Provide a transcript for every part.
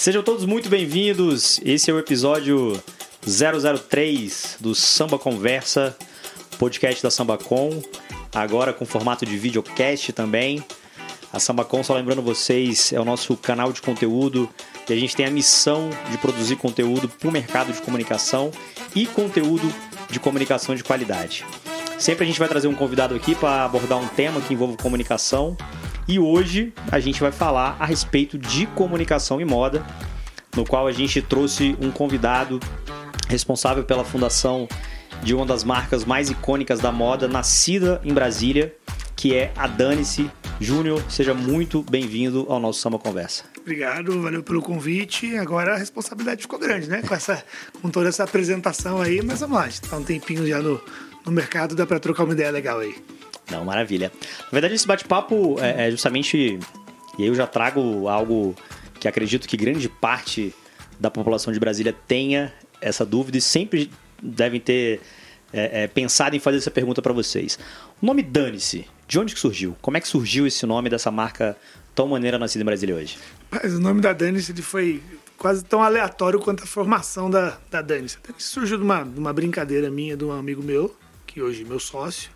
Sejam todos muito bem-vindos. Esse é o episódio 003 do Samba Conversa, podcast da SambaCon, agora com formato de videocast também. A SambaCon, só lembrando vocês, é o nosso canal de conteúdo e a gente tem a missão de produzir conteúdo para o mercado de comunicação e conteúdo de comunicação de qualidade. Sempre a gente vai trazer um convidado aqui para abordar um tema que envolve comunicação e hoje a gente vai falar a respeito de comunicação e moda, no qual a gente trouxe um convidado responsável pela fundação de uma das marcas mais icônicas da moda, nascida em Brasília, que é a Danice Júnior. Seja muito bem-vindo ao nosso Samba Conversa. Obrigado, valeu pelo convite. Agora a responsabilidade ficou grande, né? Com, essa, com toda essa apresentação aí, mas vamos lá, a gente tá um tempinho já no, no mercado, dá para trocar uma ideia legal aí. Não, maravilha. Na verdade, esse bate-papo é, é justamente. E eu já trago algo que acredito que grande parte da população de Brasília tenha essa dúvida e sempre devem ter é, é, pensado em fazer essa pergunta para vocês. O nome Dane-se, de onde que surgiu? Como é que surgiu esse nome dessa marca tão maneira nascida em Brasília hoje? Mas o nome da Dane-se foi quase tão aleatório quanto a formação da, da Dane-se. surgiu de uma, de uma brincadeira minha, de um amigo meu, que hoje é meu sócio,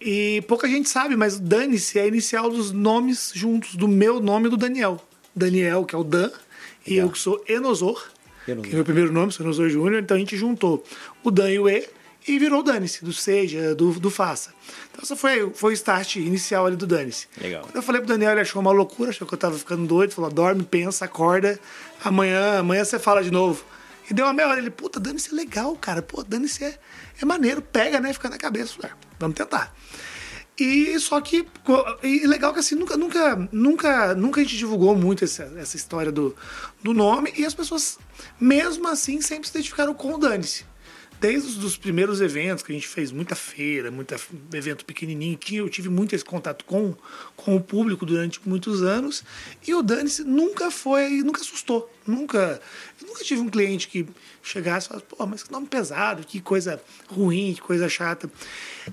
e pouca gente sabe, mas Dane-se é a inicial dos nomes juntos, do meu nome e do Daniel. Daniel, que é o Dan, Legal. e eu que sou Enosor, Enosor. que é o meu primeiro nome, sou Enosor Júnior, então a gente juntou o Dan e o E e virou Dane-se, do Seja, do, do Faça. Então essa foi, foi o start inicial ali do Dane-se. Legal. Quando eu falei pro Daniel, ele achou uma loucura, achou que eu tava ficando doido, falou, dorme, pensa, acorda, amanhã, amanhã você fala de novo. E deu uma meia hora, ele, puta, Dane-se é legal, cara, pô, Dane-se é, é maneiro, pega, né, fica na cabeça. Vamos tentar. E só que. E legal que assim, nunca, nunca, nunca, nunca a gente divulgou muito essa, essa história do, do nome, e as pessoas, mesmo assim, sempre se identificaram com o Dane-se desde os primeiros eventos que a gente fez muita feira, muito evento pequenininho, que eu tive muito esse contato com, com o público durante muitos anos. E o Dani nunca foi, nunca assustou. Nunca, nunca tive um cliente que chegasse e falasse, pô, mas que nome pesado, que coisa ruim, que coisa chata.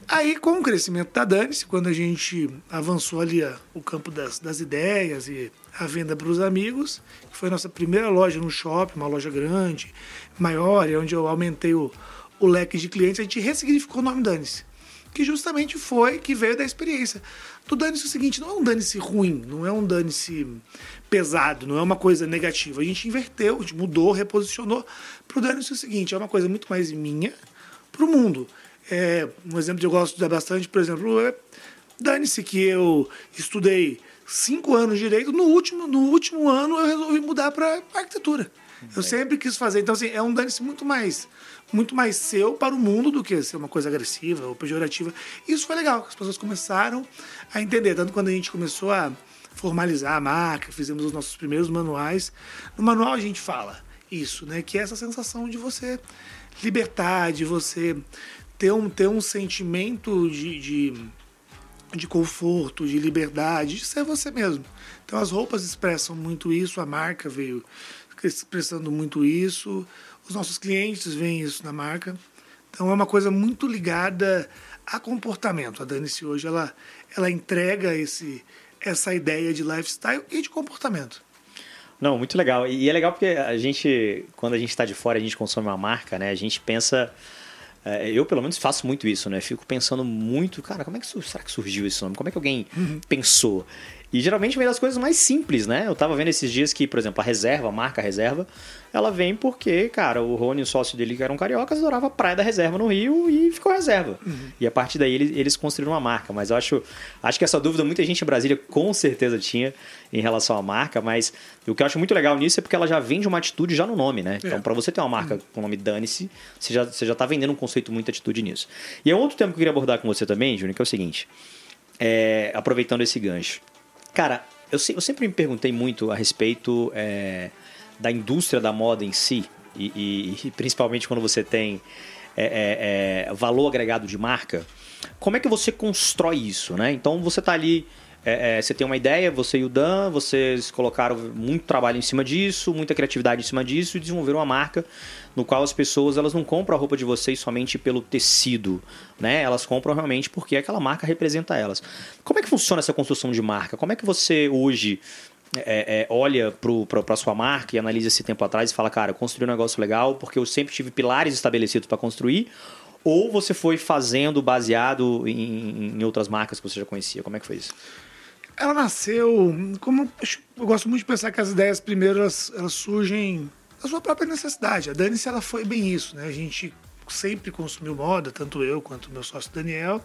Aí, com o crescimento da Danice, quando a gente avançou ali a, o campo das, das ideias e a venda para os amigos, que foi a nossa primeira loja no shopping, uma loja grande, maior, onde eu aumentei o o leque de clientes, a gente ressignificou o nome Dane-se. Que justamente foi que veio da experiência. Do Dane-se o seguinte, não é um Dane-se ruim, não é um Dane-se pesado, não é uma coisa negativa. A gente inverteu, a gente mudou, reposicionou para o Dane-se o seguinte, é uma coisa muito mais minha para o mundo. É, um exemplo que eu gosto de dar bastante, por exemplo, é Dane-se que eu estudei cinco anos de direito, no último, no último ano eu resolvi mudar para arquitetura. Eu sempre quis fazer. Então, assim, é um dane-se muito mais muito mais seu para o mundo do que ser uma coisa agressiva ou pejorativa. Isso foi legal, as pessoas começaram a entender. Tanto quando a gente começou a formalizar a marca, fizemos os nossos primeiros manuais. No manual a gente fala isso, né? Que é essa sensação de você libertar, de você ter um, ter um sentimento de, de, de conforto, de liberdade, de ser você mesmo. Então as roupas expressam muito isso, a marca veio expressando muito isso. Os nossos clientes veem isso na marca. Então é uma coisa muito ligada a comportamento. A Danice hoje ela, ela entrega esse, essa ideia de lifestyle e de comportamento. Não, muito legal. E é legal porque a gente, quando a gente está de fora, a gente consome uma marca, né? A gente pensa. É, eu, pelo menos, faço muito isso, né? Fico pensando muito, cara, como é que será que surgiu esse nome? Como é que alguém uhum. pensou? E geralmente vem das coisas mais simples, né? Eu tava vendo esses dias que, por exemplo, a reserva, a marca reserva, ela vem porque, cara, o Rony, o sócio dele, que eram cariocas, adorava a praia da reserva no Rio e ficou reserva. Uhum. E a partir daí eles, eles, construíram uma marca. Mas eu acho, acho que essa dúvida muita gente em Brasília com certeza tinha em relação à marca, mas o que eu acho muito legal nisso é porque ela já vende uma atitude já no nome, né? Então, é. para você ter uma marca uhum. com o nome Dane-se, você já, você já tá vendendo um conceito muito atitude nisso. E é outro tema que eu queria abordar com você também, Júnior, que é o seguinte. É, aproveitando esse gancho. Cara, eu, eu sempre me perguntei muito a respeito é, da indústria da moda em si, e, e, e principalmente quando você tem é, é, é, valor agregado de marca, como é que você constrói isso, né? Então você está ali, é, é, você tem uma ideia, você e o Dan, vocês colocaram muito trabalho em cima disso, muita criatividade em cima disso e desenvolveram uma marca no qual as pessoas elas não compram a roupa de vocês somente pelo tecido, né? Elas compram realmente porque aquela marca representa elas. Como é que funciona essa construção de marca? Como é que você hoje é, é, olha para a sua marca e analisa esse tempo atrás e fala, cara, construí um negócio legal porque eu sempre tive pilares estabelecidos para construir? Ou você foi fazendo baseado em, em, outras marcas que você já conhecia? Como é que foi isso? Ela nasceu. Como eu gosto muito de pensar que as ideias primeiro elas, elas surgem da sua própria necessidade. A Dani-se ela foi bem isso, né? A gente sempre consumiu moda, tanto eu quanto meu sócio Daniel.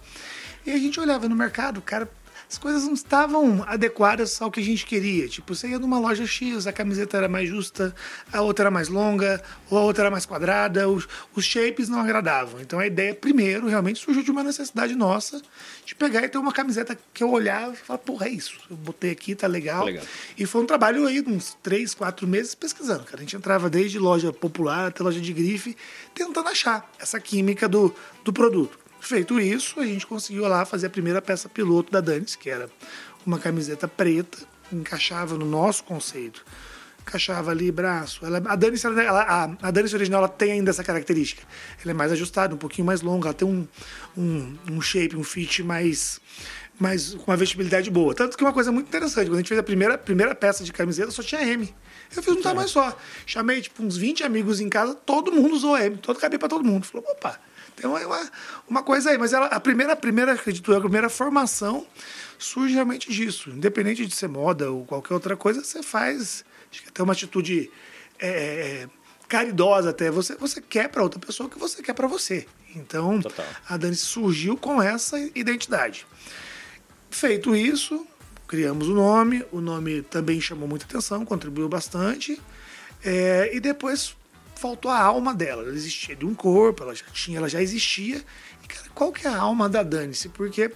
E a gente olhava no mercado, cara, as coisas não estavam adequadas ao que a gente queria. Tipo, você ia numa loja X, a camiseta era mais justa, a outra era mais longa, ou a outra era mais quadrada, os, os shapes não agradavam. Então a ideia, primeiro, realmente surgiu de uma necessidade nossa de pegar e ter uma camiseta que eu olhava e falava, porra, é isso. Eu botei aqui, tá legal. legal. E foi um trabalho aí, uns três, quatro meses pesquisando, cara. A gente entrava desde loja popular até loja de grife, tentando achar essa química do, do produto. Feito isso, a gente conseguiu lá fazer a primeira peça piloto da Danis, que era uma camiseta preta, encaixava no nosso conceito. Encaixava ali braço. Ela, a Danis, ela, a, a Danis original ela tem ainda essa característica. Ela é mais ajustada, um pouquinho mais longa, ela tem um, um, um shape, um fit mais, mais com uma vestibilidade boa. Tanto que uma coisa muito interessante, quando a gente fez a primeira, primeira peça de camiseta, só tinha M. Eu fiz um tamanho só. Chamei tipo, uns 20 amigos em casa, todo mundo usou M, todo cabia para todo mundo. Falou, opa, tem uma, uma coisa aí, mas ela, a primeira, a primeira, acredito eu, a primeira formação surge realmente disso. Independente de ser moda ou qualquer outra coisa, você faz. Acho que até uma atitude é, é caridosa até. Você, você quer para outra pessoa o que você quer para você. Então, Total. a Dani surgiu com essa identidade. Feito isso, criamos o nome. O nome também chamou muita atenção, contribuiu bastante. É, e depois faltou a alma dela. Ela existia de um corpo, ela já tinha, ela já existia. E, cara, qual que é a alma da Dani-se? Porque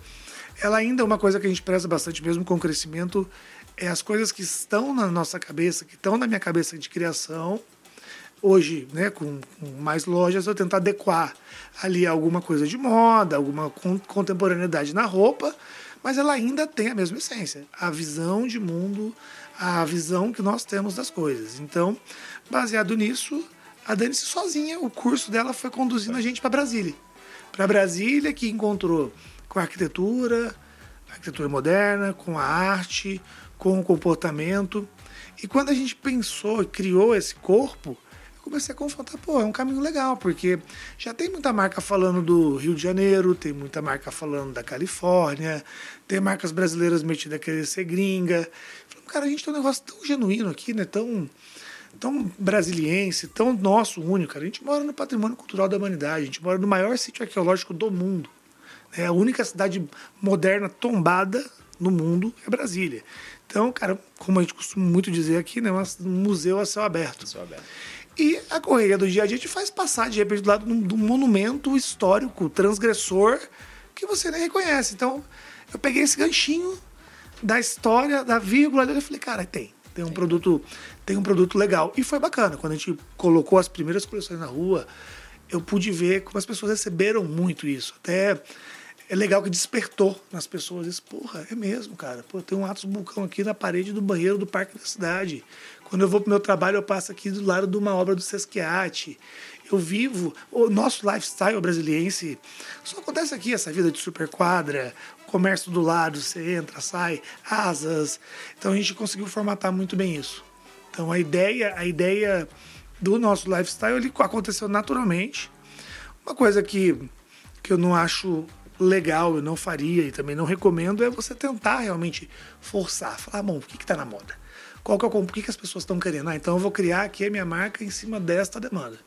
ela ainda é uma coisa que a gente preza bastante, mesmo com o crescimento, é as coisas que estão na nossa cabeça, que estão na minha cabeça de criação. Hoje, né, com, com mais lojas, eu tento adequar ali alguma coisa de moda, alguma contemporaneidade na roupa, mas ela ainda tem a mesma essência, a visão de mundo, a visão que nós temos das coisas. Então, baseado nisso, a Dani sozinha, o curso dela foi conduzindo a gente para Brasília. Para Brasília, que encontrou com a arquitetura, a arquitetura moderna, com a arte, com o comportamento. E quando a gente pensou e criou esse corpo, comecei a confrontar, pô, é um caminho legal, porque já tem muita marca falando do Rio de Janeiro, tem muita marca falando da Califórnia, tem marcas brasileiras metidas a querer ser gringa. Falei, cara, a gente tem um negócio tão genuíno aqui, né? Tão tão brasiliense, tão nosso, único. Cara. A gente mora no patrimônio cultural da humanidade, a gente mora no maior sítio arqueológico do mundo. É a única cidade moderna tombada no mundo é Brasília. Então, cara, como a gente costuma muito dizer aqui, né, um museu a céu aberto. Céu aberto. E a correria do dia a dia te faz passar de repente do lado de um monumento histórico, transgressor, que você nem reconhece. Então, eu peguei esse ganchinho da história, da vírgula e falei, cara, tem. Tem um produto tem um produto legal. E foi bacana. Quando a gente colocou as primeiras coleções na rua, eu pude ver como as pessoas receberam muito isso. Até é legal que despertou nas pessoas isso. Porra, é mesmo, cara. Pô, tem um Atos Vulcão aqui na parede do banheiro do Parque da Cidade. Quando eu vou pro meu trabalho, eu passo aqui do lado de uma obra do Sesquiate. Eu vivo o nosso lifestyle brasiliense. Só acontece aqui essa vida de super quadra, comércio do lado, você entra, sai, asas. Então a gente conseguiu formatar muito bem isso. Então a ideia, a ideia do nosso lifestyle ele aconteceu naturalmente. Uma coisa que, que eu não acho legal, eu não faria e também não recomendo é você tentar realmente forçar, falar, bom, o que está na moda? Qual que é o, que, que as pessoas estão querendo? Ah, então eu vou criar aqui a minha marca em cima desta demanda.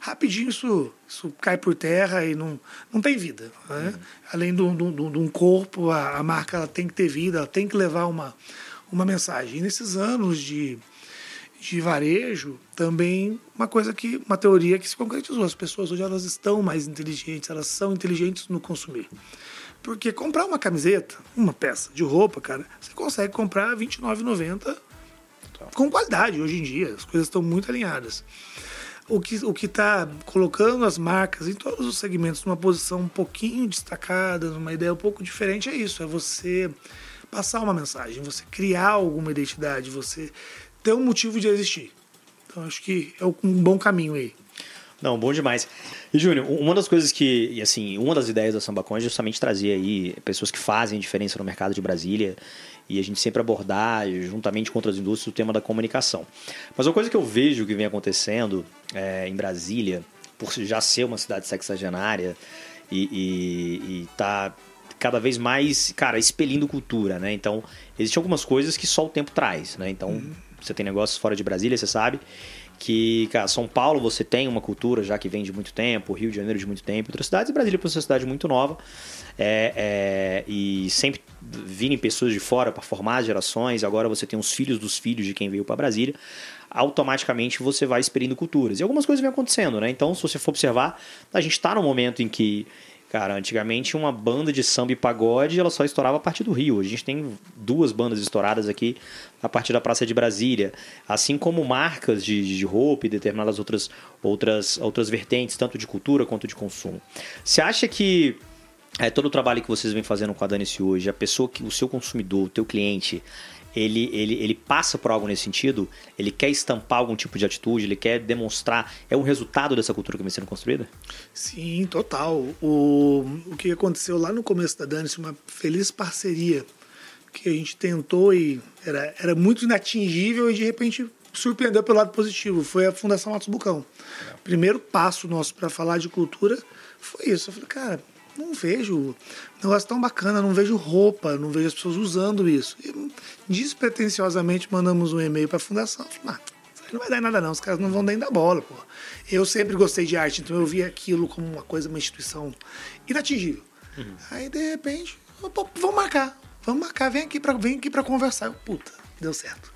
Rapidinho isso, isso cai por terra e não, não tem vida. Né? Uhum. Além de um corpo, a, a marca ela tem que ter vida, ela tem que levar uma, uma mensagem. E nesses anos de, de varejo, também uma coisa que, uma teoria que se concretizou. As pessoas hoje elas estão mais inteligentes, elas são inteligentes no consumir. Porque comprar uma camiseta, uma peça de roupa, cara, você consegue comprar R$29,90 com qualidade hoje em dia. As coisas estão muito alinhadas. O que o está colocando as marcas em todos os segmentos numa posição um pouquinho destacada, numa ideia um pouco diferente, é isso: é você passar uma mensagem, você criar alguma identidade, você ter um motivo de existir. Então acho que é um bom caminho aí. Não, bom demais. E, Júnior, uma das coisas que, assim, uma das ideias da SambaCon é justamente trazer aí pessoas que fazem diferença no mercado de Brasília e a gente sempre abordar, juntamente com outras indústrias, o tema da comunicação. Mas uma coisa que eu vejo que vem acontecendo é, em Brasília, por já ser uma cidade sexagenária e tá cada vez mais, cara, expelindo cultura, né? Então, existem algumas coisas que só o tempo traz, né? Então, uhum. Você tem negócios fora de Brasília, você sabe que, cara, São Paulo você tem uma cultura já que vem de muito tempo, Rio de Janeiro de muito tempo, outras cidades, Brasília por ser uma cidade muito nova, é, é, e sempre virem pessoas de fora para formar gerações, agora você tem os filhos dos filhos de quem veio para Brasília, automaticamente você vai experindo culturas. E algumas coisas vêm acontecendo, né? Então, se você for observar, a gente está num momento em que Cara, antigamente uma banda de samba e pagode ela só estourava a partir do Rio. A gente tem duas bandas estouradas aqui a partir da Praça de Brasília. Assim como marcas de, de roupa e determinadas outras, outras, outras vertentes, tanto de cultura quanto de consumo. Você acha que é, todo o trabalho que vocês vêm fazendo com a Danice hoje, a pessoa que o seu consumidor, o teu cliente, ele, ele, ele passa por algo nesse sentido? Ele quer estampar algum tipo de atitude? Ele quer demonstrar? É um resultado dessa cultura que vem sendo construída? Sim, total. O, o que aconteceu lá no começo da Danice, uma feliz parceria que a gente tentou e era, era muito inatingível e de repente surpreendeu pelo lado positivo. Foi a Fundação Atos Bucão. É. Primeiro passo nosso para falar de cultura foi isso. Eu falei, cara, não vejo um negócio tão bacana, não vejo roupa, não vejo as pessoas usando isso. E despretensiosamente mandamos um e-mail para a fundação. Falei, ah, não vai dar nada não, os caras não vão nem dar bola, pô. Eu sempre gostei de arte, então eu via aquilo como uma coisa, uma instituição inatingível. Uhum. Aí, de repente, vamos marcar, vamos marcar, vem aqui para vem aqui para conversar. Eu, puta, deu certo.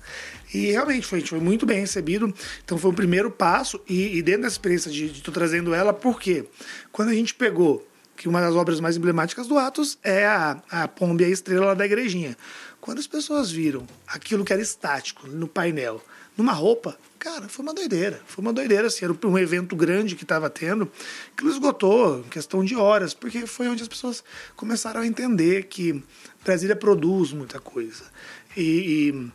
E realmente foi, foi muito bem recebido. Então foi o primeiro passo. E, e dentro dessa experiência de estou trazendo ela, por quê? Quando a gente pegou que uma das obras mais emblemáticas do Atos é a, a pomba e a estrela da igrejinha. Quando as pessoas viram aquilo que era estático no painel, numa roupa, cara, foi uma doideira. Foi uma doideira, assim, era um evento grande que estava tendo, que esgotou em questão de horas, porque foi onde as pessoas começaram a entender que Brasília produz muita coisa. E, e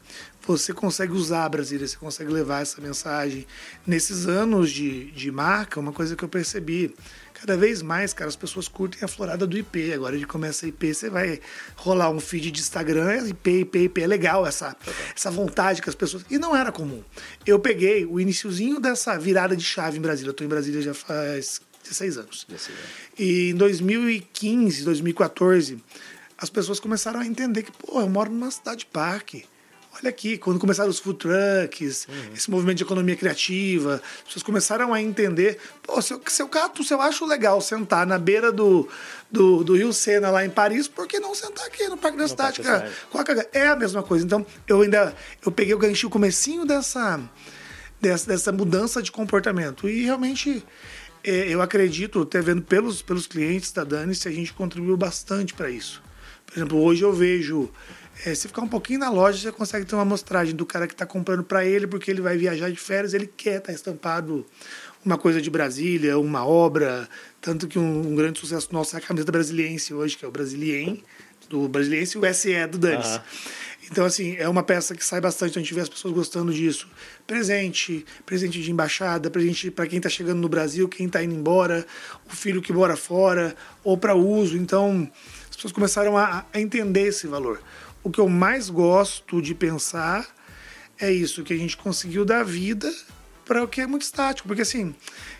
você consegue usar a Brasília, você consegue levar essa mensagem. Nesses anos de, de marca, uma coisa que eu percebi Cada vez mais, cara, as pessoas curtem a florada do IP. Agora ele começa a IP, você vai rolar um feed de Instagram, IP, IP, IP. É legal essa, essa vontade que as pessoas. E não era comum. Eu peguei o iniciozinho dessa virada de chave em Brasília. Eu tô em Brasília já faz 16 anos. 16 anos. E em 2015, 2014, as pessoas começaram a entender que, pô, eu moro numa cidade parque olha aqui, quando começaram os food trucks, uhum. esse movimento de economia criativa, as pessoas começaram a entender, pô, se eu, se eu, acho legal sentar na beira do, do, do Rio Sena lá em Paris, por que não sentar aqui no Parque da Cidade, cara? É a mesma coisa. Então, eu ainda eu peguei o ganchinho, o comecinho dessa, dessa, dessa mudança de comportamento. E realmente é, eu acredito, até vendo pelos, pelos clientes da Dani, se a gente contribuiu bastante para isso. Por exemplo, hoje eu vejo é, se ficar um pouquinho na loja, você consegue ter uma amostragem do cara que está comprando para ele, porque ele vai viajar de férias, ele quer estar tá estampado uma coisa de Brasília, uma obra. Tanto que um, um, grande sucesso nosso é a camisa brasiliense hoje, que é o Brasilien, do Brasiliense e o SE do Danis. Uhum. Então, assim, é uma peça que sai bastante, a gente vê as pessoas gostando disso. Presente, presente de embaixada, presente para quem está chegando no Brasil, quem está indo embora, o filho que mora fora, ou para uso. Então, as pessoas começaram a, a entender esse valor o que eu mais gosto de pensar é isso, que a gente conseguiu dar vida para o que é muito estático. Porque assim,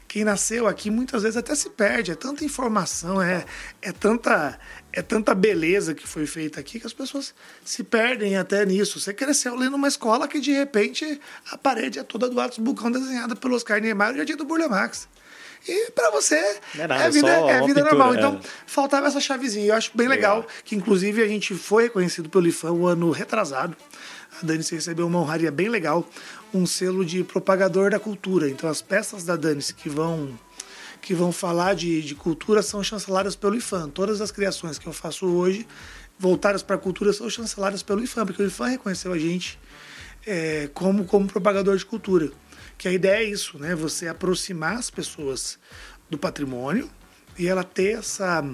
quem nasceu aqui muitas vezes até se perde, é tanta informação, é, é, tanta, é tanta beleza que foi feita aqui que as pessoas se perdem até nisso. Você cresceu ali numa escola que de repente a parede é toda do Atos Bucão desenhada pelo Oscar Niemeyer e a do Burle Marx. E para você é, nada, é vida, é vida pintura, normal. Então, é. faltava essa chavezinha. Eu acho bem legal, legal, que inclusive a gente foi reconhecido pelo IFAM o ano retrasado. A Dani recebeu uma honraria bem legal, um selo de propagador da cultura. Então, as peças da Dani que vão que vão falar de, de cultura são chanceladas pelo IFAM. Todas as criações que eu faço hoje voltadas para a cultura são chanceladas pelo IFAM, porque o IFAM reconheceu a gente é, como, como propagador de cultura. Que a ideia é isso, né? Você aproximar as pessoas do patrimônio e ela ter essa,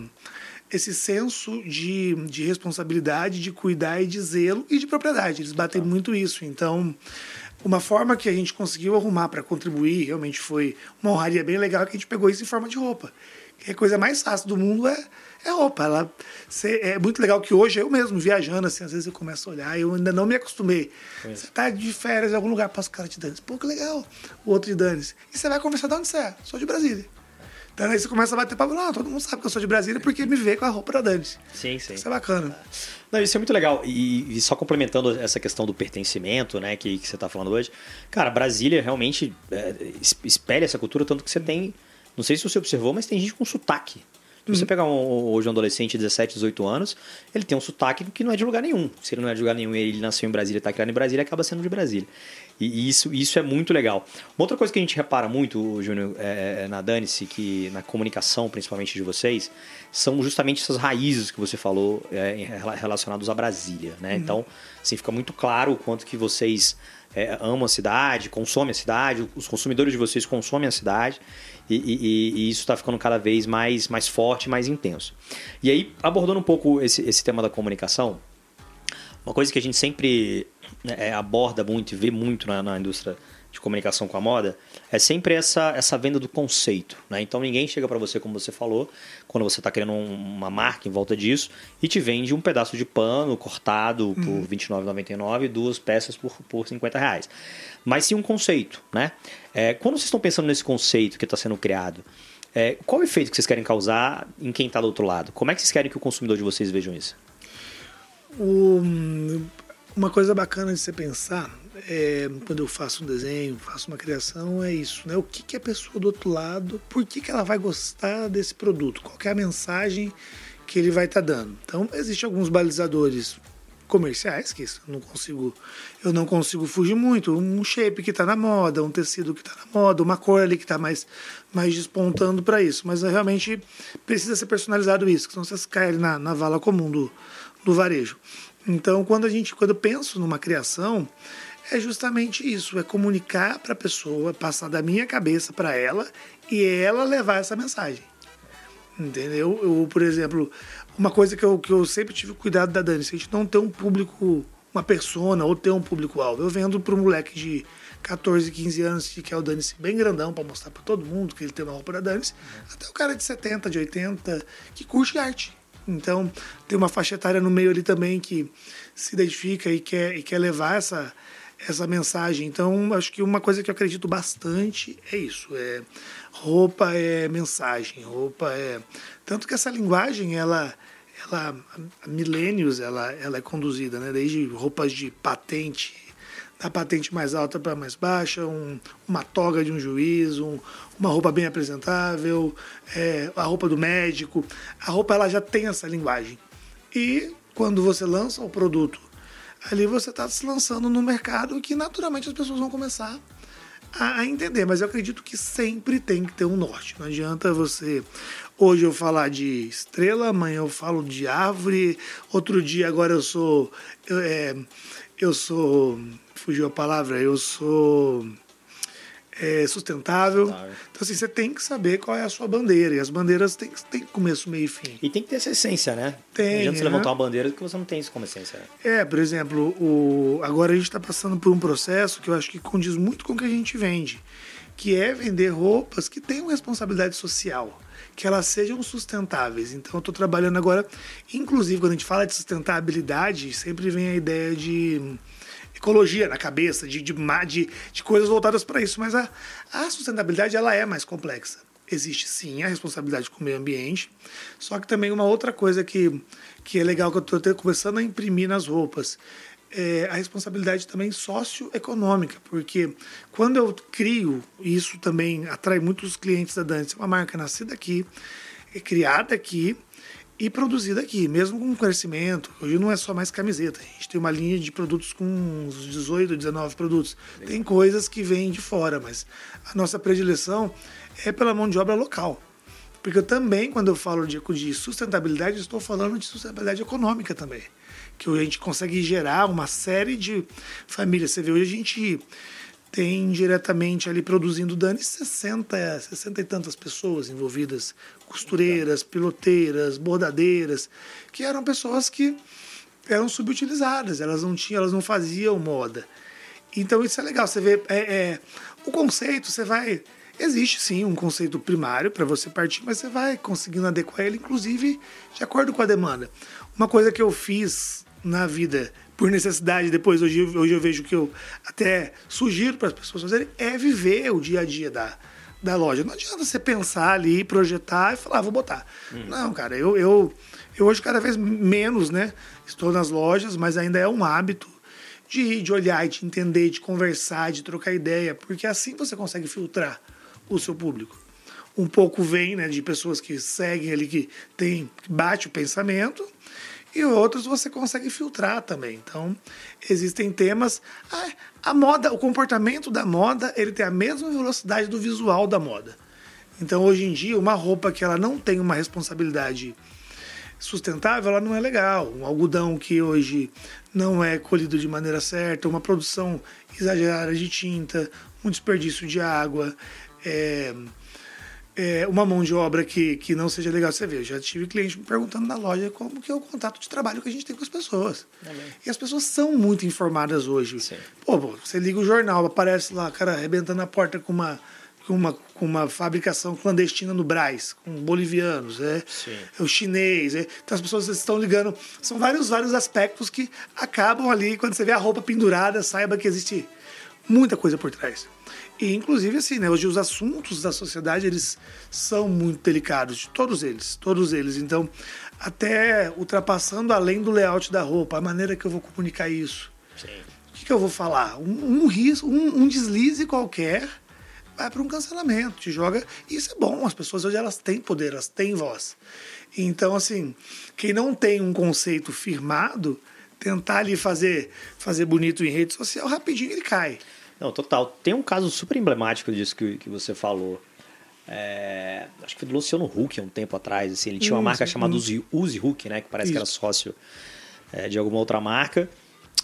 esse senso de, de responsabilidade, de cuidar e de zelo e de propriedade. Eles batem tá. muito isso. Então, uma forma que a gente conseguiu arrumar para contribuir, realmente foi uma honraria bem legal, que a gente pegou isso em forma de roupa. Que a coisa mais fácil do mundo é, é roupa. Ela, cê, é muito legal que hoje eu mesmo, viajando, assim, às vezes eu começo a olhar, eu ainda não me acostumei. Você tá de férias em algum lugar, passa o cara de dane Pô, que legal. O outro de dane E você vai conversar de onde você é? Sou de Brasília. Então aí você começa a bater papo, não, todo mundo sabe que eu sou de Brasília porque me vê com a roupa da Dani. Sim, sim. Isso é bacana. Não, isso é muito legal. E, e, só complementando essa questão do pertencimento, né, que, que você está falando hoje. Cara, Brasília realmente é, espelha essa cultura, tanto que você tem. Não sei se você observou, mas tem gente com sotaque. Se você uhum. pegar um, hoje um adolescente de 17, 18 anos, ele tem um sotaque que não é de lugar nenhum. Se ele não é de lugar nenhum e ele nasceu em Brasília e está criado em Brasília, acaba sendo de Brasília. E isso, isso é muito legal. Uma outra coisa que a gente repara muito, Júnior, é, é na Danice, que na comunicação, principalmente de vocês, são justamente essas raízes que você falou é, relacionadas a Brasília. Né? Uhum. Então, assim, fica muito claro o quanto que vocês é, amam a cidade, consomem a cidade, os consumidores de vocês consomem a cidade. E, e, e, isso está ficando cada vez mais, mais forte, mais intenso. E aí, abordando um pouco esse, esse tema da comunicação, uma coisa que a gente sempre né, é, aborda muito e vê muito na, na, indústria de comunicação com a moda é sempre essa, essa venda do conceito. Né? Então ninguém chega para você, como você falou, quando você está criando uma marca em volta disso e te vende um pedaço de pano cortado por uhum. R$29,99 e duas peças por, por 50 reais. Mas sim um conceito. Né? É, quando vocês estão pensando nesse conceito que está sendo criado, é, qual o efeito que vocês querem causar em quem está do outro lado? Como é que vocês querem que o consumidor de vocês vejam isso? O, uma coisa bacana de você pensar é, quando eu faço um desenho, faço uma criação, é isso, né? O que, que a pessoa do outro lado, por que, que ela vai gostar desse produto? Qual é a mensagem que ele vai estar tá dando? Então, existem alguns balizadores comerciais que isso, eu não consigo eu não consigo fugir muito um shape que está na moda um tecido que está na moda uma cor ali que está mais mais despontando para isso mas realmente precisa ser personalizado isso senão você cai na, na vala comum do, do varejo. Então, quando a gente, quando eu penso numa criação, é justamente isso, é comunicar para a pessoa, passar da minha cabeça para ela e ela levar essa mensagem. Entendeu? Eu, por exemplo, uma coisa que eu, que eu sempre tive cuidado da Dani, se a gente não ter um público, uma persona ou ter um público-alvo. Eu vendo para um moleque de 14, 15 anos que quer o Dani bem grandão para mostrar para todo mundo que ele tem uma roupa da Dani, até o cara de 70, de 80 que curte arte. Então, tem uma faixa etária no meio ali também que se identifica e quer, e quer levar essa, essa mensagem. Então, acho que uma coisa que eu acredito bastante é isso. É, roupa é mensagem, roupa é... Tanto que essa linguagem, ela ela há milênios ela, ela é conduzida, né? desde roupas de patente da patente mais alta para mais baixa, um, uma toga de um juiz, um, uma roupa bem apresentável, é, a roupa do médico. A roupa ela já tem essa linguagem. E quando você lança o produto, ali você está se lançando no mercado que naturalmente as pessoas vão começar a, entender. Mas eu acredito que sempre tem que ter um norte. Não adianta você Hoje eu falar de estrela, amanhã eu falo de árvore, outro dia agora eu sou. Eu, é, eu sou fugiu a palavra, eu sou é, sustentável. Então, assim, você tem que saber qual é a sua bandeira. E as bandeiras têm, têm começo, meio e fim. E tem que ter essa essência, né? Tem. Não adianta você levantar uma bandeira que você não tem isso como essência. É, por exemplo, o... agora a gente está passando por um processo que eu acho que condiz muito com o que a gente vende, que é vender roupas que tenham responsabilidade social que elas sejam sustentáveis. Então, eu estou trabalhando agora, inclusive, quando a gente fala de sustentabilidade, sempre vem a ideia de ecologia na cabeça, de, de, de, de coisas voltadas para isso. Mas a, a sustentabilidade ela é mais complexa. Existe sim a responsabilidade com o meio ambiente, só que também uma outra coisa que, que é legal que eu estou começando a imprimir nas roupas é a responsabilidade também socioeconômica, porque quando eu crio, isso também atrai muitos clientes da Dante, é uma marca nascida aqui, é criada aqui, e produzida aqui, mesmo com crescimento. Hoje não é só mais camiseta, a gente tem uma linha de produtos com uns 18, 19 produtos. Tem coisas que vêm de fora, mas a nossa predileção é pela mão de obra local. Porque eu também, quando eu falo de, de sustentabilidade, estou falando de sustentabilidade econômica também. Que a gente consegue gerar uma série de famílias. Você vê, hoje a gente tem diretamente ali produzindo dano 60, 60 e tantas pessoas envolvidas, costureiras, piloteiras, bordadeiras, que eram pessoas que eram subutilizadas, elas não tinham, elas não faziam moda. Então isso é legal. Você vê é, é, o conceito, você vai. Existe sim um conceito primário para você partir, mas você vai conseguindo adequar ele, inclusive de acordo com a demanda. Uma coisa que eu fiz na vida por necessidade, depois hoje, hoje eu vejo que eu até sugiro para as pessoas fazerem, é viver o dia a dia da, da loja. Não adianta você pensar ali, projetar e falar, ah, vou botar. Hum. Não, cara, eu, eu, eu hoje cada vez menos, né? Estou nas lojas, mas ainda é um hábito de de olhar, de entender, de conversar, de trocar ideia, porque assim você consegue filtrar o seu público. Um pouco vem né, de pessoas que seguem ali, que tem, que bate o pensamento, e outros você consegue filtrar também. Então, existem temas. A, a moda, o comportamento da moda, ele tem a mesma velocidade do visual da moda. Então, hoje em dia, uma roupa que ela não tem uma responsabilidade sustentável, ela não é legal. Um algodão que hoje não é colhido de maneira certa, uma produção exagerada de tinta, um desperdício de água, é, é, uma mão de obra que, que não seja legal. Você vê, eu já tive cliente me perguntando na loja como que é o contato de trabalho que a gente tem com as pessoas. E as pessoas são muito informadas hoje. Pô, pô, você liga o jornal, aparece lá, cara, arrebentando a porta com uma com uma, com uma fabricação clandestina no Braz, com bolivianos, é, é o chinês. É, então as pessoas estão ligando. São vários, vários aspectos que acabam ali, quando você vê a roupa pendurada, saiba que existe muita coisa por trás. E, inclusive, assim, né, hoje os assuntos da sociedade, eles são muito delicados, todos eles, todos eles. Então, até ultrapassando além do layout da roupa, a maneira que eu vou comunicar isso. Sim. O que, que eu vou falar? Um, um risco, um, um deslize qualquer vai para um cancelamento, te joga. Isso é bom, as pessoas hoje elas têm poder, elas têm voz. Então, assim, quem não tem um conceito firmado, tentar ali fazer, fazer bonito em rede social, rapidinho ele cai. Não, total. Tem um caso super emblemático disso que, que você falou. É, acho que foi do Luciano Huck há um tempo atrás. Assim, ele tinha uma marca chamada Uzi, Uzi Huck, né? Que parece Isso. que era sócio é, de alguma outra marca.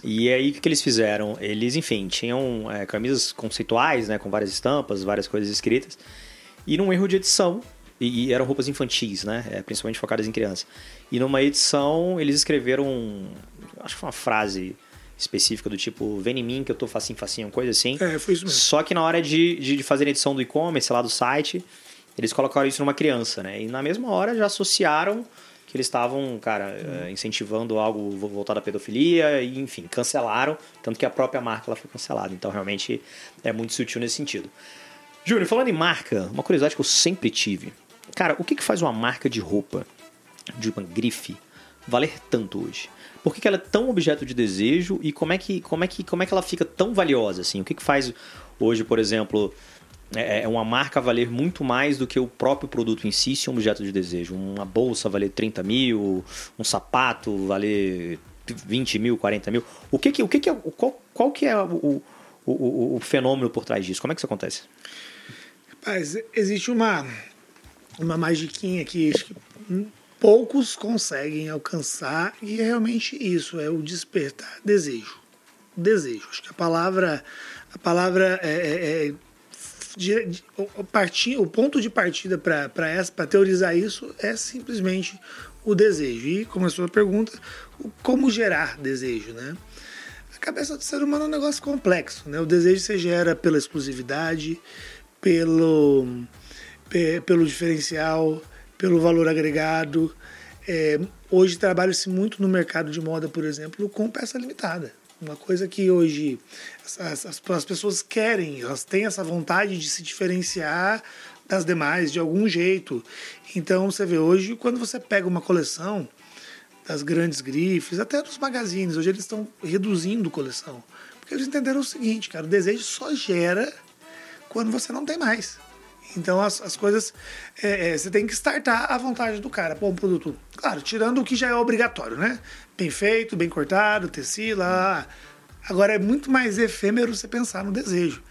E aí, o que, que eles fizeram? Eles, enfim, tinham é, camisas conceituais, né? Com várias estampas, várias coisas escritas. E num erro de edição, e, e eram roupas infantis, né? É, principalmente focadas em criança. E numa edição, eles escreveram, acho que foi uma frase específica do tipo, vem em mim que eu tô facinho, facinho, uma coisa assim. É, foi isso mesmo. Só que na hora de, de fazer a edição do e-commerce lá do site, eles colocaram isso numa criança, né? E na mesma hora já associaram que eles estavam, cara, hum. incentivando algo voltado à pedofilia e, enfim, cancelaram, tanto que a própria marca ela foi cancelada. Então, realmente, é muito sutil nesse sentido. Júnior, falando em marca, uma curiosidade que eu sempre tive. Cara, o que, que faz uma marca de roupa, de uma grife, valer tanto hoje? Por que, que ela é tão objeto de desejo e como é que, como é que, como é que ela fica tão valiosa assim? O que, que faz hoje, por exemplo, é, é uma marca valer muito mais do que o próprio produto em si, se é um objeto de desejo? Uma bolsa valer 30 mil, um sapato valer 20 mil, 40 mil. O que que, o que, que é, qual, qual que é o, o, o, o fenômeno por trás disso? Como é que isso acontece? Rapaz, existe uma, uma magiquinha que poucos conseguem alcançar e é realmente isso, é o despertar desejo. Desejo. Acho que a palavra, a palavra é, é, é de, de, o, partir, o ponto de partida para teorizar isso é simplesmente o desejo. E, como a sua pergunta, como gerar desejo, né? A cabeça do ser humano é um negócio complexo, né? O desejo se gera pela exclusividade, pelo, pelo diferencial, pelo valor agregado. É, hoje trabalha-se muito no mercado de moda, por exemplo, com peça limitada. Uma coisa que hoje as, as, as, pessoas querem, elas têm essa vontade de se diferenciar das demais de algum jeito. Então você vê hoje, quando você pega uma coleção das grandes grifes, até dos magazines, hoje eles estão reduzindo coleção. Porque eles entenderam o seguinte, cara, o desejo só gera quando você não tem mais. Então as, as coisas. É, é, você tem que startar a vontade do cara. Pô, um produto. Claro, tirando o que já é obrigatório, né? Bem feito, bem cortado, tecido. Lá. Agora é muito mais efêmero você pensar no desejo.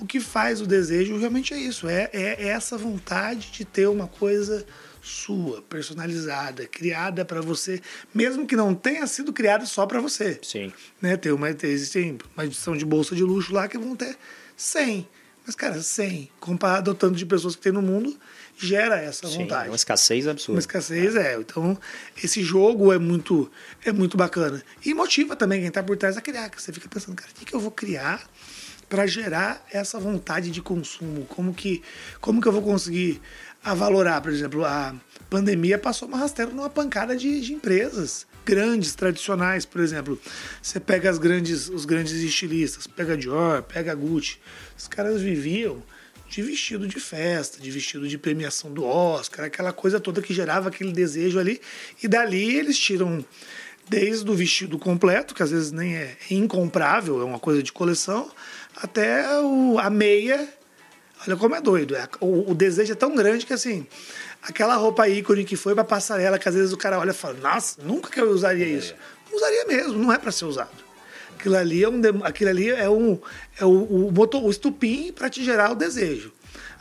O que faz o desejo realmente é isso: é, é, é essa vontade de ter uma coisa sua, personalizada, criada para você, mesmo que não tenha sido criada só para você. Sim. Né? Tem uma, existem uma edição de bolsa de luxo lá que vão ter 100 Mas, cara, 100, comparado ao tanto de pessoas que tem no mundo, gera essa Sim, vontade. uma escassez absurda. Uma escassez é. Então, esse jogo é muito, é muito bacana. E motiva também quem está por trás a criar. Você fica pensando, cara, o que, que eu vou criar para gerar essa vontade de consumo? Como que, como que eu vou conseguir avalorar? Por exemplo, a pandemia passou uma rasteira numa pancada de, de empresas grandes, tradicionais, por exemplo. Você pega as grandes, os grandes estilistas, pega Dior, pega Gucci. Os caras viviam de vestido de festa, de vestido de premiação do Oscar, aquela coisa toda que gerava aquele desejo ali. E dali eles tiram desde o vestido completo, que às vezes nem é incomprável, é uma coisa de coleção, até o, a meia. Olha como é doido. É, o, o desejo é tão grande que assim, aquela roupa ícone que foi pra passarela, que às vezes o cara olha e fala, nossa, nunca que eu usaria isso. Não usaria mesmo, não é para ser usado. Aquilo ali é um, aquilo ali é um é o, o, motor, o estupim para te gerar o desejo.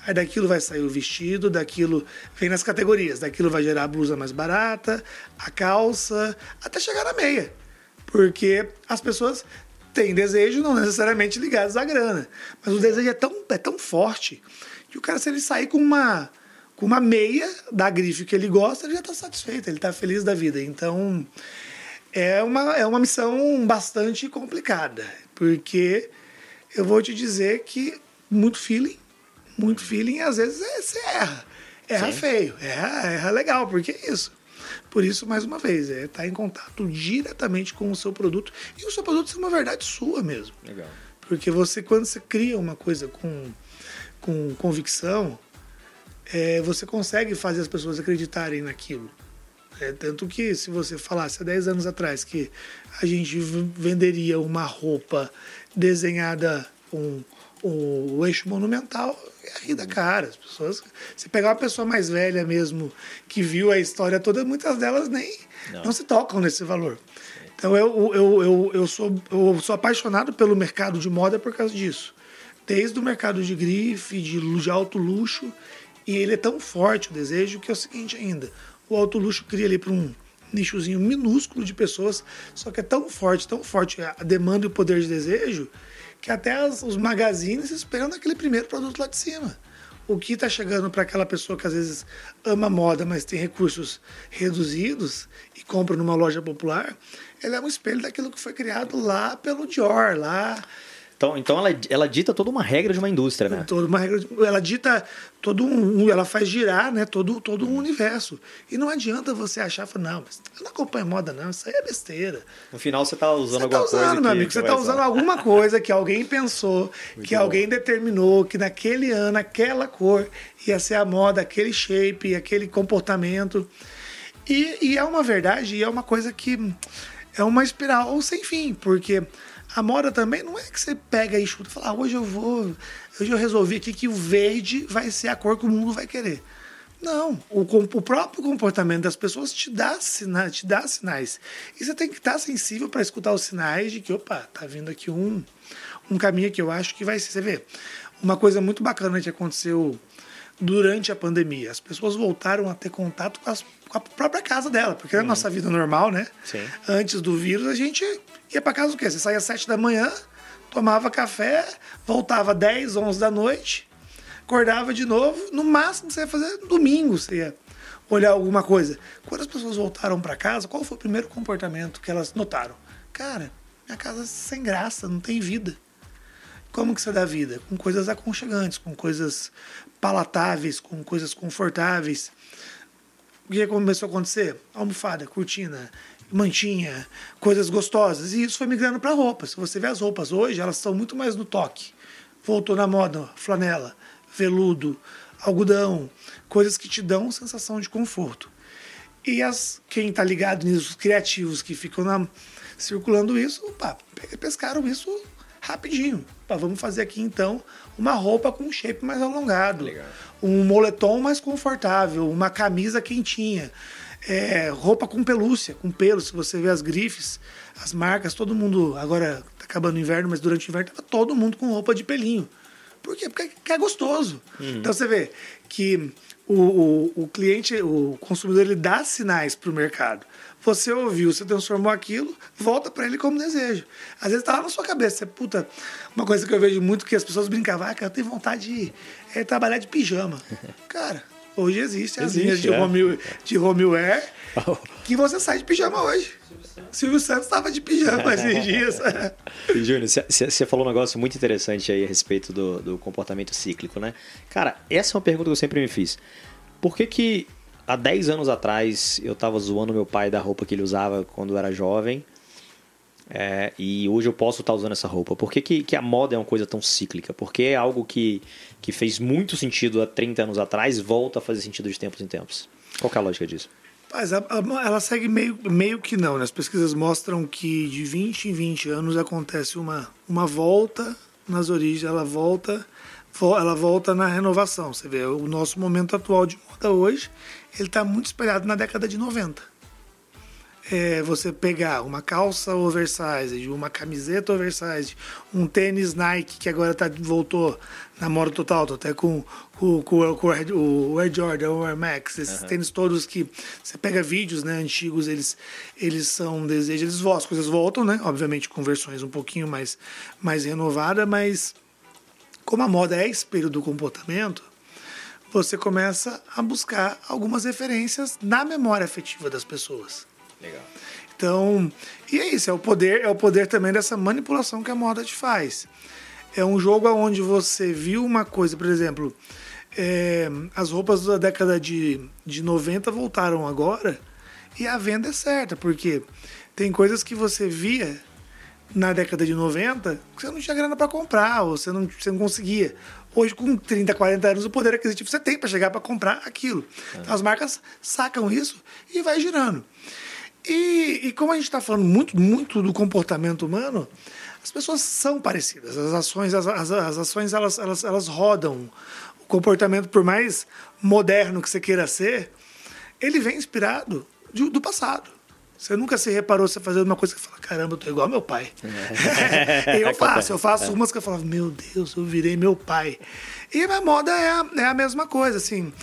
Aí daquilo vai sair o vestido, daquilo vem nas categorias, daquilo vai gerar a blusa mais barata, a calça, até chegar na meia. Porque as pessoas têm desejo não necessariamente ligados à grana, mas o desejo é tão, é tão forte que o cara se ele sair com uma com uma meia da grife que ele gosta, ele já está satisfeito, ele está feliz da vida. Então, é uma, é uma missão bastante complicada, porque eu vou te dizer que muito feeling, muito feeling, às vezes é, você erra. Erra Sim. feio, erra, erra legal, porque é isso. Por isso, mais uma vez, é estar tá em contato diretamente com o seu produto e o seu produto ser uma verdade sua mesmo. Legal. Porque você, quando você cria uma coisa com, com convicção, é, você consegue fazer as pessoas acreditarem naquilo. É, tanto que se você falasse há 10 anos atrás que a gente venderia uma roupa desenhada com o eixo monumental, é rir da cara. As pessoas. Se pegar uma pessoa mais velha mesmo, que viu a história toda, muitas delas nem não, não se tocam nesse valor. Então eu, eu, eu, eu, sou, eu sou apaixonado pelo mercado de moda por causa disso. Desde o mercado de grife, de, de alto luxo, e ele é tão forte o desejo que é o seguinte ainda o alto luxo cria ali para um nichozinho minúsculo de pessoas, só que é tão forte, tão forte a demanda e o poder de desejo, que até as, os magazines esperam naquele primeiro produto lá de cima. O que está chegando para aquela pessoa que às vezes ama moda, mas tem recursos reduzidos e compra numa loja popular, ela é um espelho daquilo que foi criado lá pelo Dior, lá então, então ela, ela dita toda uma regra de uma indústria, né? Toda uma regra, ela dita todo um, ela faz girar, né, todo todo um universo. E não adianta você achar, não, mas eu não acompanho moda não, isso aí é besteira. No final você está usando você alguma tá usando, coisa meu amigo, você está usando alguma coisa que alguém pensou, Muito que bom. alguém determinou que naquele ano aquela cor ia ser a moda, aquele shape, aquele comportamento. E, e é uma verdade, e é uma coisa que é uma espiral sem fim, porque a moda também não é que você pega e chuta e fala, ah, hoje eu vou. Hoje eu resolvi aqui que o verde vai ser a cor que o mundo vai querer. Não, o, o próprio comportamento das pessoas te dá, sina, te dá sinais. E você tem que estar sensível para escutar os sinais de que, opa, tá vindo aqui um, um caminho que eu acho que vai ser. Você vê, uma coisa muito bacana que aconteceu durante a pandemia. As pessoas voltaram a ter contato com, as, com a própria casa dela, porque uhum. na nossa vida normal, né? Sim. Antes do vírus, a gente ia para casa o quê? Você saía às sete da manhã, tomava café, voltava 10, 11 da noite, acordava de novo. No máximo você ia fazer domingo, você ia olhar alguma coisa. Quando as pessoas voltaram para casa, qual foi o primeiro comportamento que elas notaram? Cara, minha casa é sem graça, não tem vida. Como que você dá vida? Com coisas aconchegantes, com coisas palatáveis, com coisas confortáveis. O que começou a acontecer? Almofada, cortina, mantinha, coisas gostosas. E isso foi migrando para roupas. Se você vê as roupas hoje, elas estão muito mais no toque. Voltou na moda, flanela, veludo, algodão, coisas que te dão sensação de conforto. E as quem está ligado nisso, os criativos que ficam na, circulando isso, opa, pescaram isso rapidinho. Opa, vamos fazer aqui então uma roupa com um shape mais alongado, Legal. um moletom mais confortável, uma camisa quentinha é, roupa com pelúcia, com pelo. Se você vê as grifes, as marcas, todo mundo. Agora tá acabando o inverno, mas durante o inverno tava todo mundo com roupa de pelinho. Por quê? Porque é gostoso. Uhum. Então você vê que o, o, o cliente, o consumidor, ele dá sinais para o mercado. Você ouviu, você transformou aquilo, volta para ele como desejo. Às vezes tá lá na sua cabeça, você, puta, uma coisa que eu vejo muito que as pessoas brincavam, ah, cara, eu tenho vontade de é, trabalhar de pijama. Cara, hoje existe as linhas de, é. home, de homeware que você sai de pijama hoje. Silvio Santos estava de pijama esses dias. Júnior, você falou um negócio muito interessante aí a respeito do, do comportamento cíclico, né? Cara, essa é uma pergunta que eu sempre me fiz. Por que que há 10 anos atrás eu estava zoando meu pai da roupa que ele usava quando era jovem é, e hoje eu posso estar tá usando essa roupa? Por que, que, que, a moda é uma coisa tão cíclica? Porque é algo que, que fez muito sentido há 30 anos atrás volta a fazer sentido de tempos em tempos. Qual é a lógica disso? Mas a, a, ela segue meio, meio que não. Né? As pesquisas mostram que de 20 em 20 anos acontece uma, uma volta nas origens, ela volta, ela volta na renovação. Você vê, o nosso momento atual de moda hoje, ele está muito espelhado na década de 90 é, você pegar uma calça oversize, uma camiseta oversize, um tênis Nike que agora tá, voltou na moda total, tô até com, com, com, com o Air Jordan, o Air Max, esses uhum. tênis todos que você pega vídeos né, antigos, eles, eles são desejos, eles as coisas voltam, né? Obviamente com versões um pouquinho mais, mais renovadas, mas como a moda é espelho do comportamento, você começa a buscar algumas referências na memória afetiva das pessoas. Legal. Então, e é isso, é o poder, é o poder também dessa manipulação que a moda te faz. É um jogo onde você viu uma coisa, por exemplo, é, as roupas da década de, de 90 voltaram agora e a venda é certa, porque tem coisas que você via na década de 90 que você não tinha grana para comprar, ou você não, você não conseguia. Hoje, com 30, 40 anos, o poder aquisitivo você tem para chegar para comprar aquilo. É. Então, as marcas sacam isso e vai girando. E, e como a gente está falando muito, muito do comportamento humano, as pessoas são parecidas. As ações, as, as, as ações elas, elas, elas rodam. O comportamento, por mais moderno que você queira ser, ele vem inspirado de, do passado. Você nunca se reparou você fazendo uma coisa que fala, caramba, eu tô igual meu pai. É. eu faço, eu faço é. umas que eu falo, meu Deus, eu virei meu pai. E a moda é a, é a mesma coisa, assim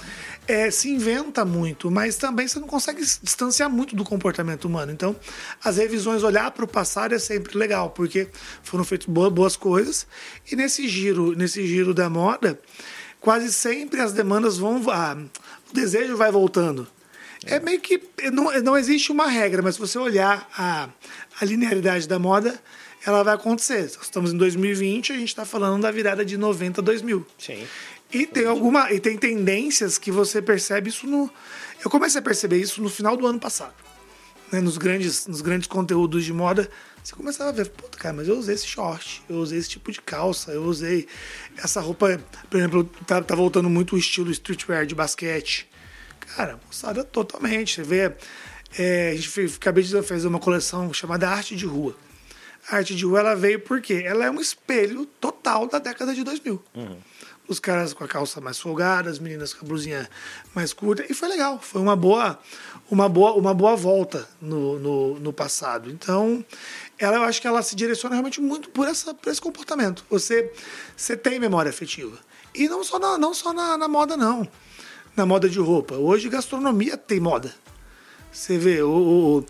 é, se inventa muito, mas também você não consegue distanciar muito do comportamento humano. Então, as revisões, olhar para o passado é sempre legal, porque foram feitas boas, boas coisas. E nesse giro, nesse giro da moda, quase sempre as demandas vão. Ah, o desejo vai voltando. É. meio que. Não, não existe uma regra, mas se você olhar a, a linearidade da moda, ela vai acontecer. Estamos em 2020, a gente está falando da virada de 90 a 2000. Sim. E tem alguma e tem tendências que você percebe isso no eu comecei a perceber isso no final do ano passado. Né, nos grandes nos grandes conteúdos de moda, você começava a ver, puta, cara, mas eu usei esse short, eu usei esse tipo de calça, eu usei essa roupa, por exemplo, tá, tá voltando muito o estilo streetwear de basquete. Cara, moçada totalmente. Você vê, é, a gente fez, acabei de fazer uma coleção chamada Arte de Rua. A arte de rua ela veio porque ela é um espelho total da década de 2000. Uhum os caras com a calça mais folgada, as meninas com a blusinha mais curta. E foi legal, foi uma boa, uma boa, uma boa volta no, no, no passado. Então, ela, eu acho que ela se direciona realmente muito por, essa, por esse comportamento. Você, você tem memória afetiva. E não só, na, não só na, na moda, não. Na moda de roupa. Hoje, gastronomia tem moda. Você vê, o, o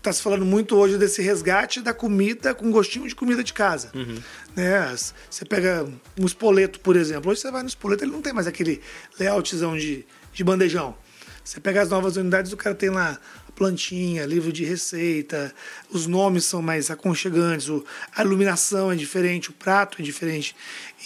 Está se falando muito hoje desse resgate da comida com gostinho de comida de casa. Uhum. Né? Você pega um espoleto, por exemplo. Hoje você vai no espoleto, ele não tem mais aquele layoutzão de, de bandejão. Você pega as novas unidades, o cara tem lá a plantinha, livro de receita, os nomes são mais aconchegantes, a iluminação é diferente, o prato é diferente.